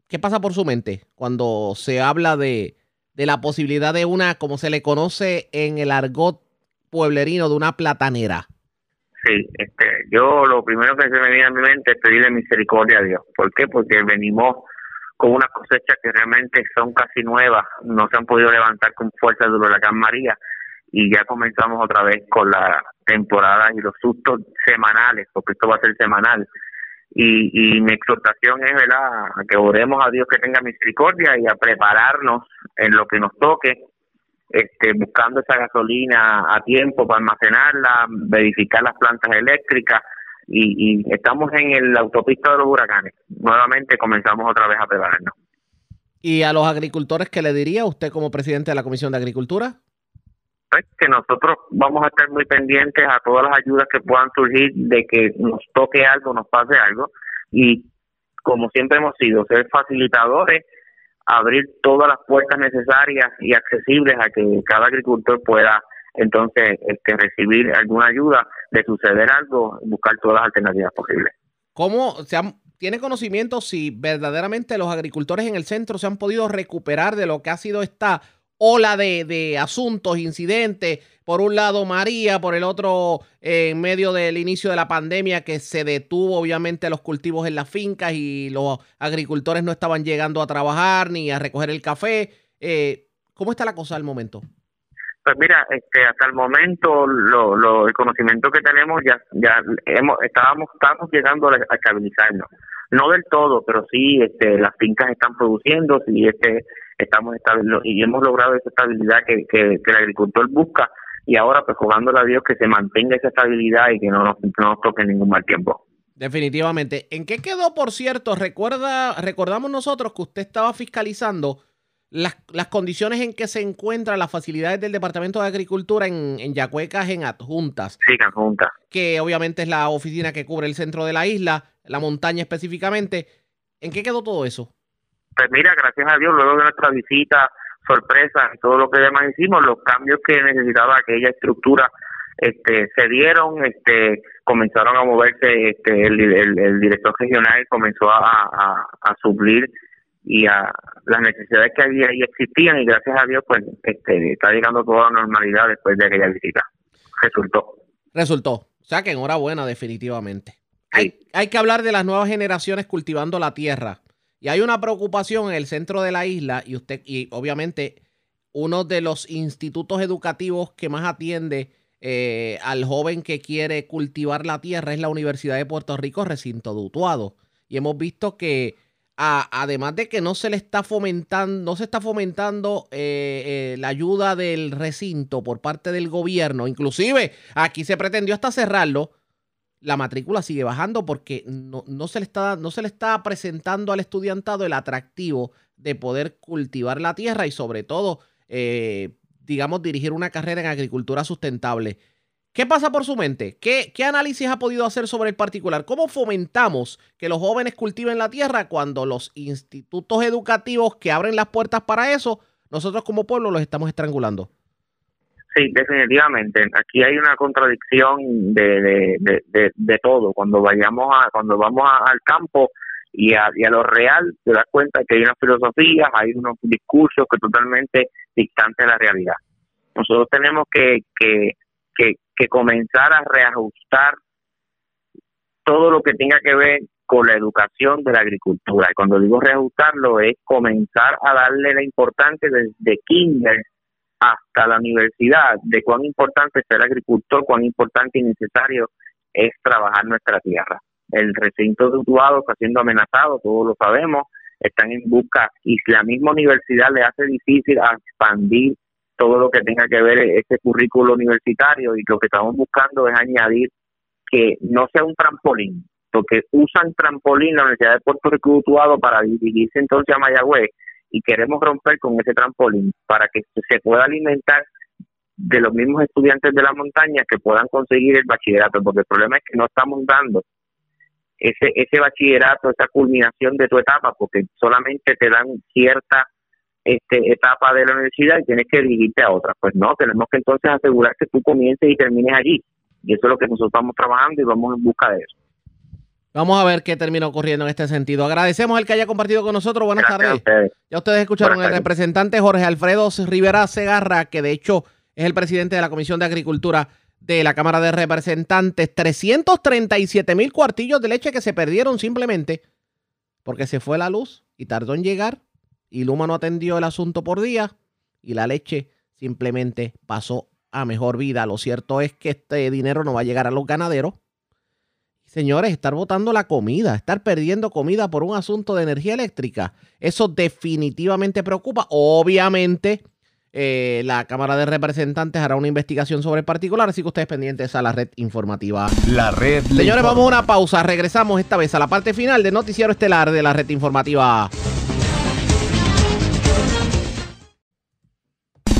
S3: ¿Qué pasa por su mente cuando se habla de, de la posibilidad de una, como se le conoce en el argot pueblerino, de una platanera?
S24: Sí, este, yo lo primero que se me viene a mi mente es pedirle misericordia a Dios. ¿Por qué? Porque venimos con unas cosechas que realmente son casi nuevas, no se han podido levantar con fuerza del huracán María y ya comenzamos otra vez con la temporada y los sustos semanales, porque esto va a ser semanal. Y, y mi exhortación es, ¿verdad?, a que oremos a Dios que tenga misericordia y a prepararnos en lo que nos toque, este, buscando esa gasolina a tiempo para almacenarla, verificar las plantas eléctricas y, y estamos en el autopista de los huracanes. Nuevamente comenzamos otra vez a prepararnos.
S3: ¿Y a los agricultores qué le diría usted como presidente de la Comisión de Agricultura?
S24: Pues que nosotros vamos a estar muy pendientes a todas las ayudas que puedan surgir de que nos toque algo, nos pase algo y como siempre hemos sido, ser facilitadores, abrir todas las puertas necesarias y accesibles a que cada agricultor pueda entonces este, recibir alguna ayuda de suceder algo, buscar todas las alternativas posibles.
S3: ¿Cómo se han, tiene conocimiento si verdaderamente los agricultores en el centro se han podido recuperar de lo que ha sido esta ola de, de asuntos, incidentes? Por un lado María, por el otro eh, en medio del inicio de la pandemia que se detuvo obviamente los cultivos en las fincas y los agricultores no estaban llegando a trabajar ni a recoger el café. Eh, ¿Cómo está la cosa al momento?
S24: Pues mira, este, hasta el momento lo, lo, el conocimiento que tenemos ya ya hemos estábamos estamos llegando a estabilizarnos, no del todo, pero sí este, las fincas están produciendo, sí este estamos y hemos logrado esa estabilidad que, que, que el agricultor busca y ahora pues jugándole a Dios que se mantenga esa estabilidad y que no nos, no nos toque ningún mal tiempo.
S3: Definitivamente. ¿En qué quedó, por cierto? Recuerda, recordamos nosotros que usted estaba fiscalizando las, las condiciones en que se encuentran las facilidades del Departamento de Agricultura en, en Yacuecas, en Adjuntas.
S24: Sí, Adjuntas.
S3: Que obviamente es la oficina que cubre el centro de la isla, la montaña específicamente. ¿En qué quedó todo eso?
S24: Pues mira, gracias a Dios, luego de nuestra visita sorpresa y todo lo que demás hicimos, los cambios que necesitaba aquella estructura este, se dieron, este, comenzaron a moverse, este, el, el, el director regional comenzó a, a, a, suplir y a las necesidades que había y existían y gracias a Dios pues este, está llegando toda la normalidad después de aquella visita. Resultó.
S3: Resultó. O sea que enhorabuena definitivamente. Hay, hay que hablar de las nuevas generaciones cultivando la tierra. Y hay una preocupación en el centro de la isla y usted, y obviamente uno de los institutos educativos que más atiende eh, al joven que quiere cultivar la tierra es la Universidad de Puerto Rico, recinto dutuado. Y hemos visto que a, además de que no se le está fomentando, no se está fomentando eh, eh, la ayuda del recinto por parte del gobierno, inclusive aquí se pretendió hasta cerrarlo, la matrícula sigue bajando porque no, no, se le está, no se le está presentando al estudiantado el atractivo de poder cultivar la tierra y sobre todo, eh, digamos, dirigir una carrera en agricultura sustentable. ¿Qué pasa por su mente? ¿Qué, ¿Qué análisis ha podido hacer sobre el particular? ¿Cómo fomentamos que los jóvenes cultiven la tierra cuando los institutos educativos que abren las puertas para eso, nosotros como pueblo los estamos estrangulando?
S24: Sí, definitivamente. Aquí hay una contradicción de, de, de, de, todo. Cuando vayamos a, cuando vamos a, al campo y a, y a lo real, te das cuenta que hay unas filosofías, hay unos discursos que totalmente distantes de la realidad. Nosotros tenemos que, que, que, que comenzar a reajustar todo lo que tenga que ver con la educación de la agricultura. Y cuando digo reajustarlo es comenzar a darle la importancia desde kinder hasta la universidad de cuán importante ser agricultor, cuán importante y necesario es trabajar nuestra tierra. El recinto de Utuado está siendo amenazado, todos lo sabemos, están en busca y la misma universidad le hace difícil expandir todo lo que tenga que ver este currículo universitario y lo que estamos buscando es añadir que no sea un trampolín, porque usan trampolín la Universidad de Puerto Rico Utuado para dirigirse entonces a Mayagüez y queremos romper con ese trampolín para que se pueda alimentar de los mismos estudiantes de la montaña que puedan conseguir el bachillerato, porque el problema es que no estamos dando ese ese bachillerato, esa culminación de tu etapa, porque solamente te dan cierta este, etapa de la universidad y tienes que dirigirte a otra. Pues no, tenemos que entonces asegurar que tú comiences y termines allí. Y eso es lo que nosotros estamos trabajando y vamos en busca de eso.
S3: Vamos a ver qué termina ocurriendo en este sentido. Agradecemos el que haya compartido con nosotros. Buenas
S24: Gracias
S3: tardes. Ya ustedes escucharon el representante Jorge Alfredo Rivera Segarra, que de hecho es el presidente de la Comisión de Agricultura de la Cámara de Representantes. 337 mil cuartillos de leche que se perdieron simplemente porque se fue la luz y tardó en llegar y Luma no atendió el asunto por día y la leche simplemente pasó a mejor vida. Lo cierto es que este dinero no va a llegar a los ganaderos. Señores, estar botando la comida, estar perdiendo comida por un asunto de energía eléctrica, eso definitivamente preocupa. Obviamente, eh, la Cámara de Representantes hará una investigación sobre el particular, así que ustedes pendientes a la red informativa.
S4: La red
S3: Señores,
S4: informa.
S3: vamos a una pausa. Regresamos esta vez a la parte final del noticiero estelar de la red informativa.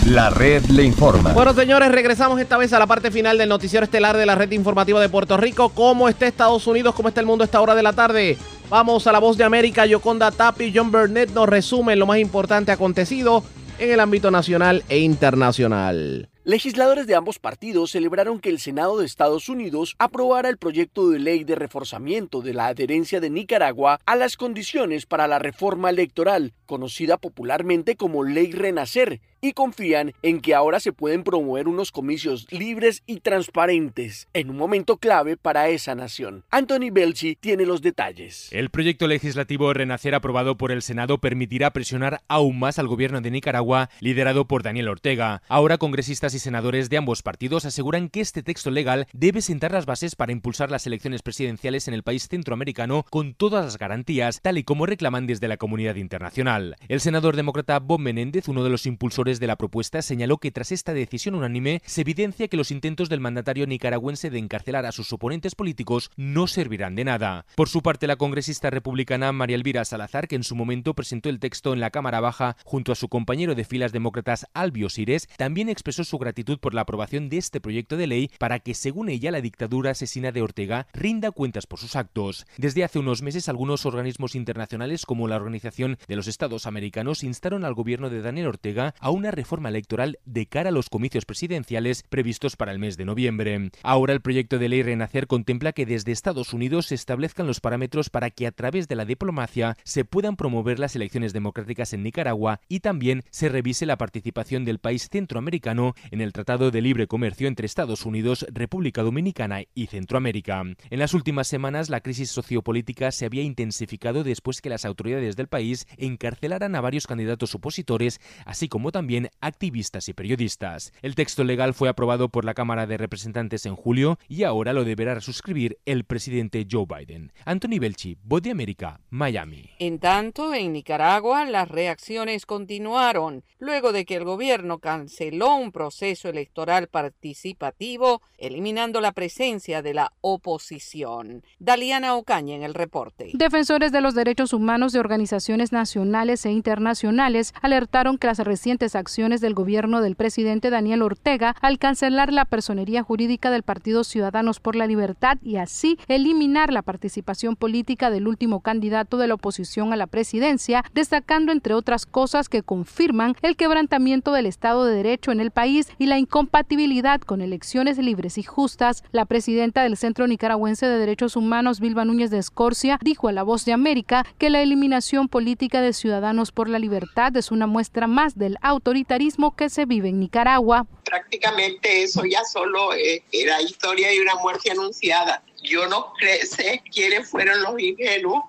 S4: La red le informa.
S3: Bueno, señores, regresamos esta vez a la parte final del noticiero estelar de la red informativa de Puerto Rico. ¿Cómo está Estados Unidos? ¿Cómo está el mundo a esta hora de la tarde? Vamos a la voz de América. Yoconda Tapi y John Burnett nos resumen lo más importante acontecido en el ámbito nacional e internacional.
S25: Legisladores de ambos partidos celebraron que el Senado de Estados Unidos aprobara el proyecto de ley de reforzamiento de la adherencia de Nicaragua a las condiciones para la reforma electoral, conocida popularmente como Ley Renacer, y confían en que ahora se pueden promover unos comicios libres y transparentes en un momento clave para esa nación. Anthony Belchi tiene los detalles.
S26: El proyecto legislativo Renacer aprobado por el Senado permitirá presionar aún más al gobierno de Nicaragua, liderado por Daniel Ortega. Ahora congresistas y senadores de ambos partidos aseguran que este texto legal debe sentar las bases para impulsar las elecciones presidenciales en el país centroamericano con todas las garantías, tal y como reclaman desde la comunidad internacional. El senador demócrata Bob Menéndez, uno de los impulsores de la propuesta, señaló que tras esta decisión unánime se evidencia que los intentos del mandatario nicaragüense de encarcelar a sus oponentes políticos no servirán de nada. Por su parte, la congresista republicana María Elvira Salazar, que en su momento presentó el texto en la Cámara Baja junto a su compañero de filas demócratas Albio Sires, también expresó su gratitud por la aprobación de este proyecto de ley para que, según ella, la dictadura asesina de Ortega rinda cuentas por sus actos. Desde hace unos meses, algunos organismos internacionales, como la Organización de los Estados Americanos, instaron al gobierno de Daniel Ortega a una reforma electoral de cara a los comicios presidenciales previstos para el mes de noviembre. Ahora el proyecto de ley Renacer contempla que desde Estados Unidos se establezcan los parámetros para que a través de la diplomacia se puedan promover las elecciones democráticas en Nicaragua y también se revise la participación del país centroamericano en el Tratado de Libre Comercio entre Estados Unidos, República Dominicana y Centroamérica. En las últimas semanas la crisis sociopolítica se había intensificado después que las autoridades del país encarcelaran a varios candidatos opositores, así como también activistas y periodistas. El texto legal fue aprobado por la Cámara de Representantes en julio y ahora lo deberá suscribir el presidente Joe Biden. Anthony Belchi, Voz de América, Miami.
S27: En tanto, en Nicaragua las reacciones continuaron luego de que el gobierno canceló un proceso electoral participativo, eliminando la presencia de la oposición. Daliana Ocaña en el reporte.
S28: Defensores de los derechos humanos de organizaciones nacionales e internacionales alertaron que las recientes acciones del gobierno del presidente Daniel Ortega al cancelar la personería jurídica del Partido Ciudadanos por la Libertad y así eliminar la participación política del último candidato de la oposición a la presidencia, destacando entre otras cosas que confirman el quebrantamiento del Estado de Derecho en el país y la incompatibilidad con elecciones libres y justas. La presidenta del Centro Nicaragüense de Derechos Humanos, Vilma Núñez de Escorcia, dijo a La Voz de América que la eliminación política de Ciudadanos por la Libertad es una muestra más del autoritarismo que se vive en Nicaragua.
S29: Prácticamente eso ya solo eh, era historia de una muerte anunciada. Yo no sé quiénes fueron los ingenuos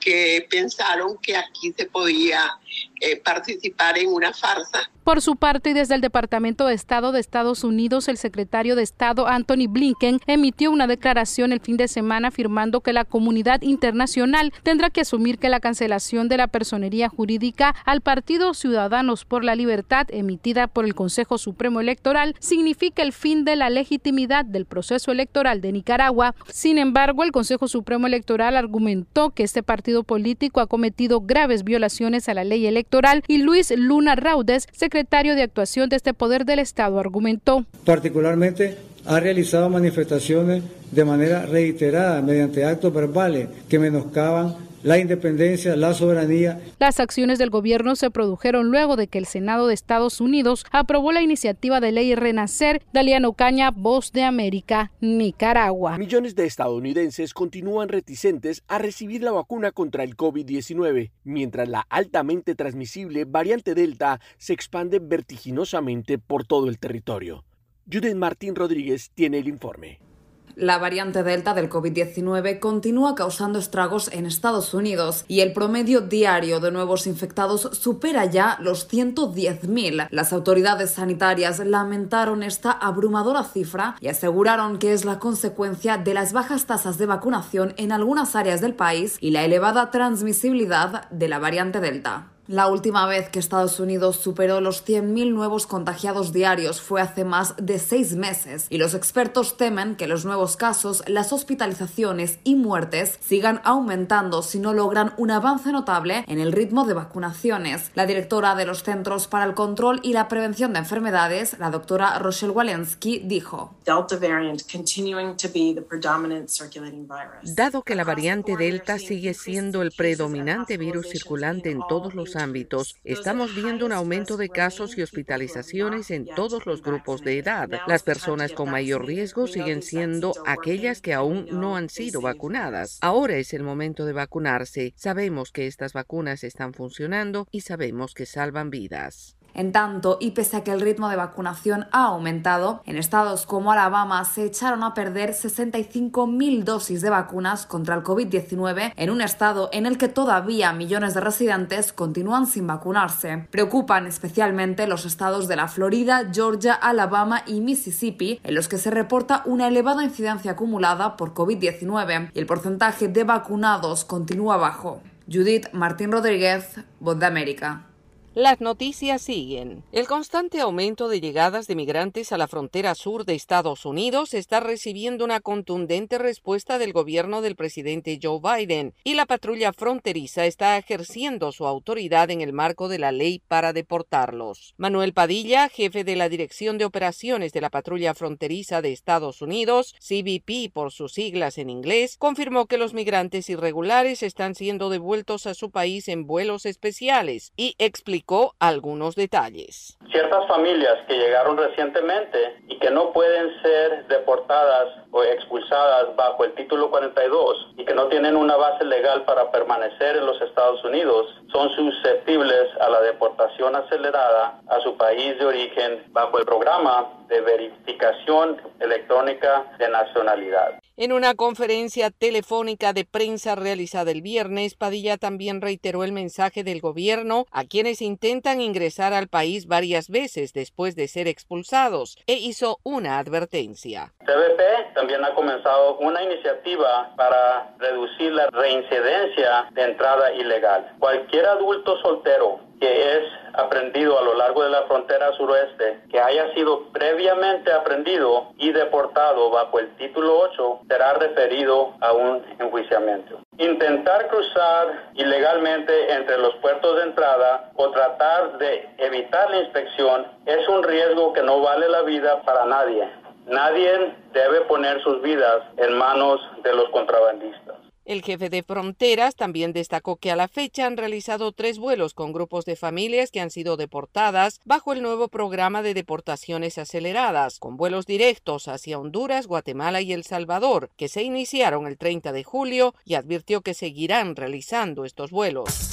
S29: que pensaron que aquí se podía eh, participar en una farsa.
S28: Por su parte, y desde el Departamento de Estado de Estados Unidos, el secretario de Estado Anthony Blinken emitió una declaración el fin de semana afirmando que la comunidad internacional tendrá que asumir que la cancelación de la personería jurídica al Partido Ciudadanos por la Libertad emitida por el Consejo Supremo Electoral significa el fin de la legitimidad del proceso electoral de Nicaragua. Sin embargo, el Consejo Supremo Electoral argumentó que este partido político ha cometido graves violaciones a la ley electoral y Luis Luna Raudes, de actuación de este poder del Estado, argumentó.
S30: Particularmente ha realizado manifestaciones de manera reiterada mediante actos verbales que menoscaban la independencia, la soberanía.
S28: Las acciones del gobierno se produjeron luego de que el Senado de Estados Unidos aprobó la iniciativa de ley Renacer. Daliano Caña, Voz de América, Nicaragua.
S25: Millones de estadounidenses continúan reticentes a recibir la vacuna contra el COVID-19, mientras la altamente transmisible variante Delta se expande vertiginosamente por todo el territorio. Judith Martín Rodríguez tiene el informe.
S31: La variante Delta del COVID-19 continúa causando estragos en Estados Unidos y el promedio diario de nuevos infectados supera ya los 110.000. Las autoridades sanitarias lamentaron esta abrumadora cifra y aseguraron que es la consecuencia de las bajas tasas de vacunación en algunas áreas del país y la elevada transmisibilidad de la variante Delta. La última vez que Estados Unidos superó los 100.000 nuevos contagiados diarios fue hace más de seis meses y los expertos temen que los nuevos casos, las hospitalizaciones y muertes sigan aumentando si no logran un avance notable en el ritmo de vacunaciones. La directora de los Centros para el Control y la Prevención de Enfermedades, la doctora Rochelle Walensky, dijo:
S27: Dado que la variante Delta sigue siendo el predominante virus circulante en todos los ámbitos, estamos viendo un aumento de casos y hospitalizaciones en todos los grupos de edad. Las personas con mayor riesgo siguen siendo aquellas que aún no han sido vacunadas. Ahora es el momento de vacunarse. Sabemos que estas vacunas están funcionando y sabemos que salvan vidas.
S31: En tanto, y pese a que el ritmo de vacunación ha aumentado, en estados como Alabama se echaron a perder 65.000 dosis de vacunas contra el COVID-19 en un estado en el que todavía millones de residentes continúan sin vacunarse. Preocupan especialmente los estados de la Florida, Georgia, Alabama y Mississippi, en los que se reporta una elevada incidencia acumulada por COVID-19 y el porcentaje de vacunados continúa bajo. Judith Martín Rodríguez, Voz de América.
S27: Las noticias siguen. El constante aumento de llegadas de migrantes a la frontera sur de Estados Unidos está recibiendo una contundente respuesta del gobierno del presidente Joe Biden y la patrulla fronteriza está ejerciendo su autoridad en el marco de la ley para deportarlos. Manuel Padilla, jefe de la Dirección de Operaciones de la Patrulla Fronteriza de Estados Unidos, CBP por sus siglas en inglés, confirmó que los migrantes irregulares están siendo devueltos a su país en vuelos especiales y explicó algunos detalles.
S32: Ciertas familias que llegaron recientemente y que no pueden ser deportadas expulsadas bajo el título 42 y que no tienen una base legal para permanecer en los Estados Unidos son susceptibles a la deportación acelerada a su país de origen bajo el programa de verificación electrónica de nacionalidad.
S27: En una conferencia telefónica de prensa realizada el viernes, Padilla también reiteró el mensaje del gobierno a quienes intentan ingresar al país varias veces después de ser expulsados e hizo una advertencia.
S32: CBP también ha comenzado una iniciativa para reducir la reincidencia de entrada ilegal. Cualquier adulto soltero que es aprendido a lo largo de la frontera suroeste, que haya sido previamente aprendido y deportado bajo el título 8, será referido a un enjuiciamiento. Intentar cruzar ilegalmente entre los puertos de entrada o tratar de evitar la inspección es un riesgo que no vale la vida para nadie. Nadie debe poner sus vidas en manos de los contrabandistas.
S27: El jefe de fronteras también destacó que a la fecha han realizado tres vuelos con grupos de familias que han sido deportadas bajo el nuevo programa de deportaciones aceleradas, con vuelos directos hacia Honduras, Guatemala y El Salvador, que se iniciaron el 30 de julio y advirtió que seguirán realizando estos vuelos.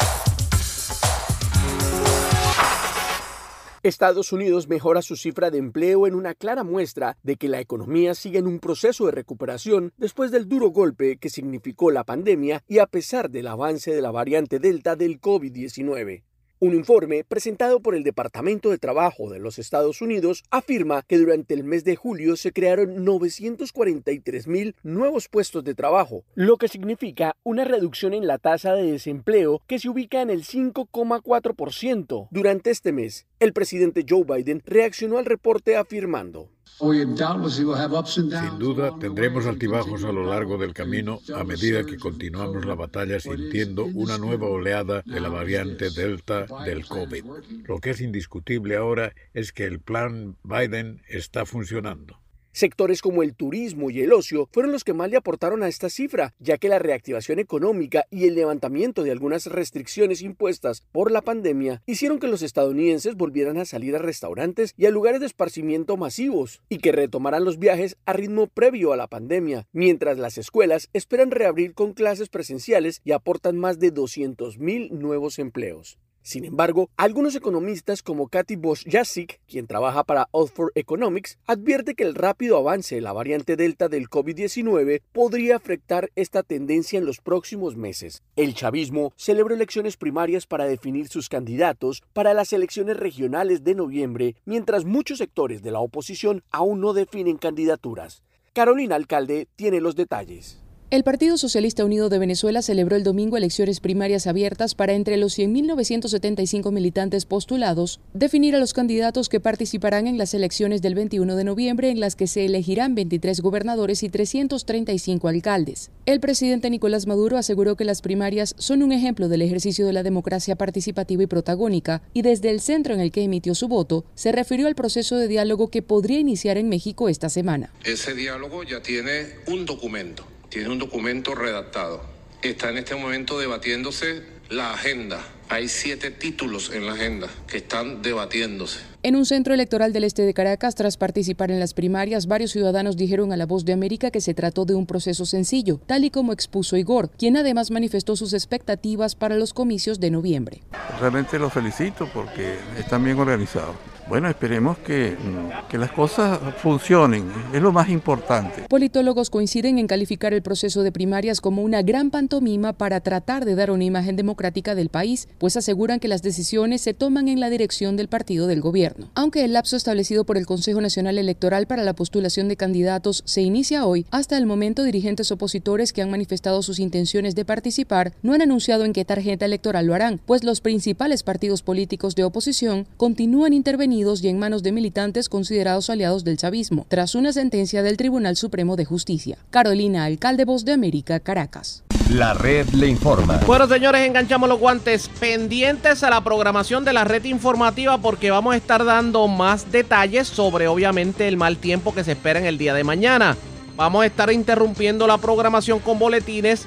S25: Estados Unidos mejora su cifra de empleo en una clara muestra de que la economía sigue en un proceso de recuperación después del duro golpe que significó la pandemia y a pesar del avance de la variante Delta del COVID-19. Un informe presentado por el Departamento de Trabajo de los Estados Unidos afirma que durante el mes de julio se crearon 943 mil nuevos puestos de trabajo, lo que significa una reducción en la tasa de desempleo que se ubica en el 5,4% durante este mes. El presidente Joe Biden reaccionó al reporte afirmando.
S23: Sin duda, tendremos altibajos a lo largo del camino a medida que continuamos la batalla sintiendo una nueva oleada de la variante Delta del COVID. Lo que es indiscutible ahora es que el plan Biden está funcionando.
S25: Sectores como el turismo y el ocio fueron los que más le aportaron a esta cifra, ya que la reactivación económica y el levantamiento de algunas restricciones impuestas por la pandemia hicieron que los estadounidenses volvieran a salir a restaurantes y a lugares de esparcimiento masivos y que retomaran los viajes a ritmo previo a la pandemia, mientras las escuelas esperan reabrir con clases presenciales y aportan más de 200.000 nuevos empleos. Sin embargo, algunos economistas como Katy Bosch Jasik, quien trabaja para Oxford Economics, advierte que el rápido avance de la variante Delta del COVID-19 podría afectar esta tendencia en los próximos meses. El chavismo celebró elecciones primarias para definir sus candidatos para las elecciones regionales de noviembre, mientras muchos sectores de la oposición aún no definen candidaturas. Carolina Alcalde tiene los detalles.
S33: El Partido Socialista Unido de Venezuela celebró el domingo elecciones primarias abiertas para entre los 100.975 militantes postulados definir a los candidatos que participarán en las elecciones del 21 de noviembre en las que se elegirán 23 gobernadores y 335 alcaldes. El presidente Nicolás Maduro aseguró que las primarias son un ejemplo del ejercicio de la democracia participativa y protagónica y desde el centro en el que emitió su voto se refirió al proceso de diálogo que podría iniciar en México esta semana.
S34: Ese diálogo ya tiene un documento tiene un documento redactado. Está en este momento debatiéndose la agenda. Hay siete títulos en la agenda que están debatiéndose.
S33: En un centro electoral del este de Caracas, tras participar en las primarias, varios ciudadanos dijeron a La Voz de América que se trató de un proceso sencillo, tal y como expuso Igor, quien además manifestó sus expectativas para los comicios de noviembre.
S35: Realmente los felicito porque están bien organizados. Bueno, esperemos que, mm, que, las cosas funcionen, es lo más importante.
S33: Politólogos coinciden en calificar el proceso de primarias como una gran pantomima para tratar de dar una imagen democrática del país, pues aseguran que las decisiones se toman en la dirección del partido del gobierno. Aunque el lapso establecido por el Consejo Nacional Electoral para la postulación de candidatos se inicia hoy, hasta el momento dirigentes opositores que han manifestado sus intenciones de participar no han anunciado en qué tarjeta electoral lo harán, pues los principales partidos políticos de oposición continúan y en manos de militantes considerados aliados del chavismo, tras una sentencia del Tribunal Supremo de Justicia. Carolina, alcalde Voz de América, Caracas.
S4: La red le informa.
S3: Bueno, señores, enganchamos los guantes pendientes a la programación de la red informativa porque vamos a estar dando más detalles sobre, obviamente, el mal tiempo que se espera en el día de mañana. Vamos a estar interrumpiendo la programación con boletines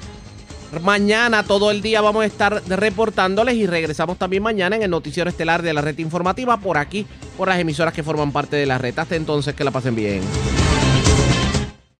S3: Mañana todo el día vamos a estar reportándoles y regresamos también mañana en el noticiero estelar de la red informativa por aquí, por las emisoras que forman parte de la red. Hasta entonces, que la pasen bien.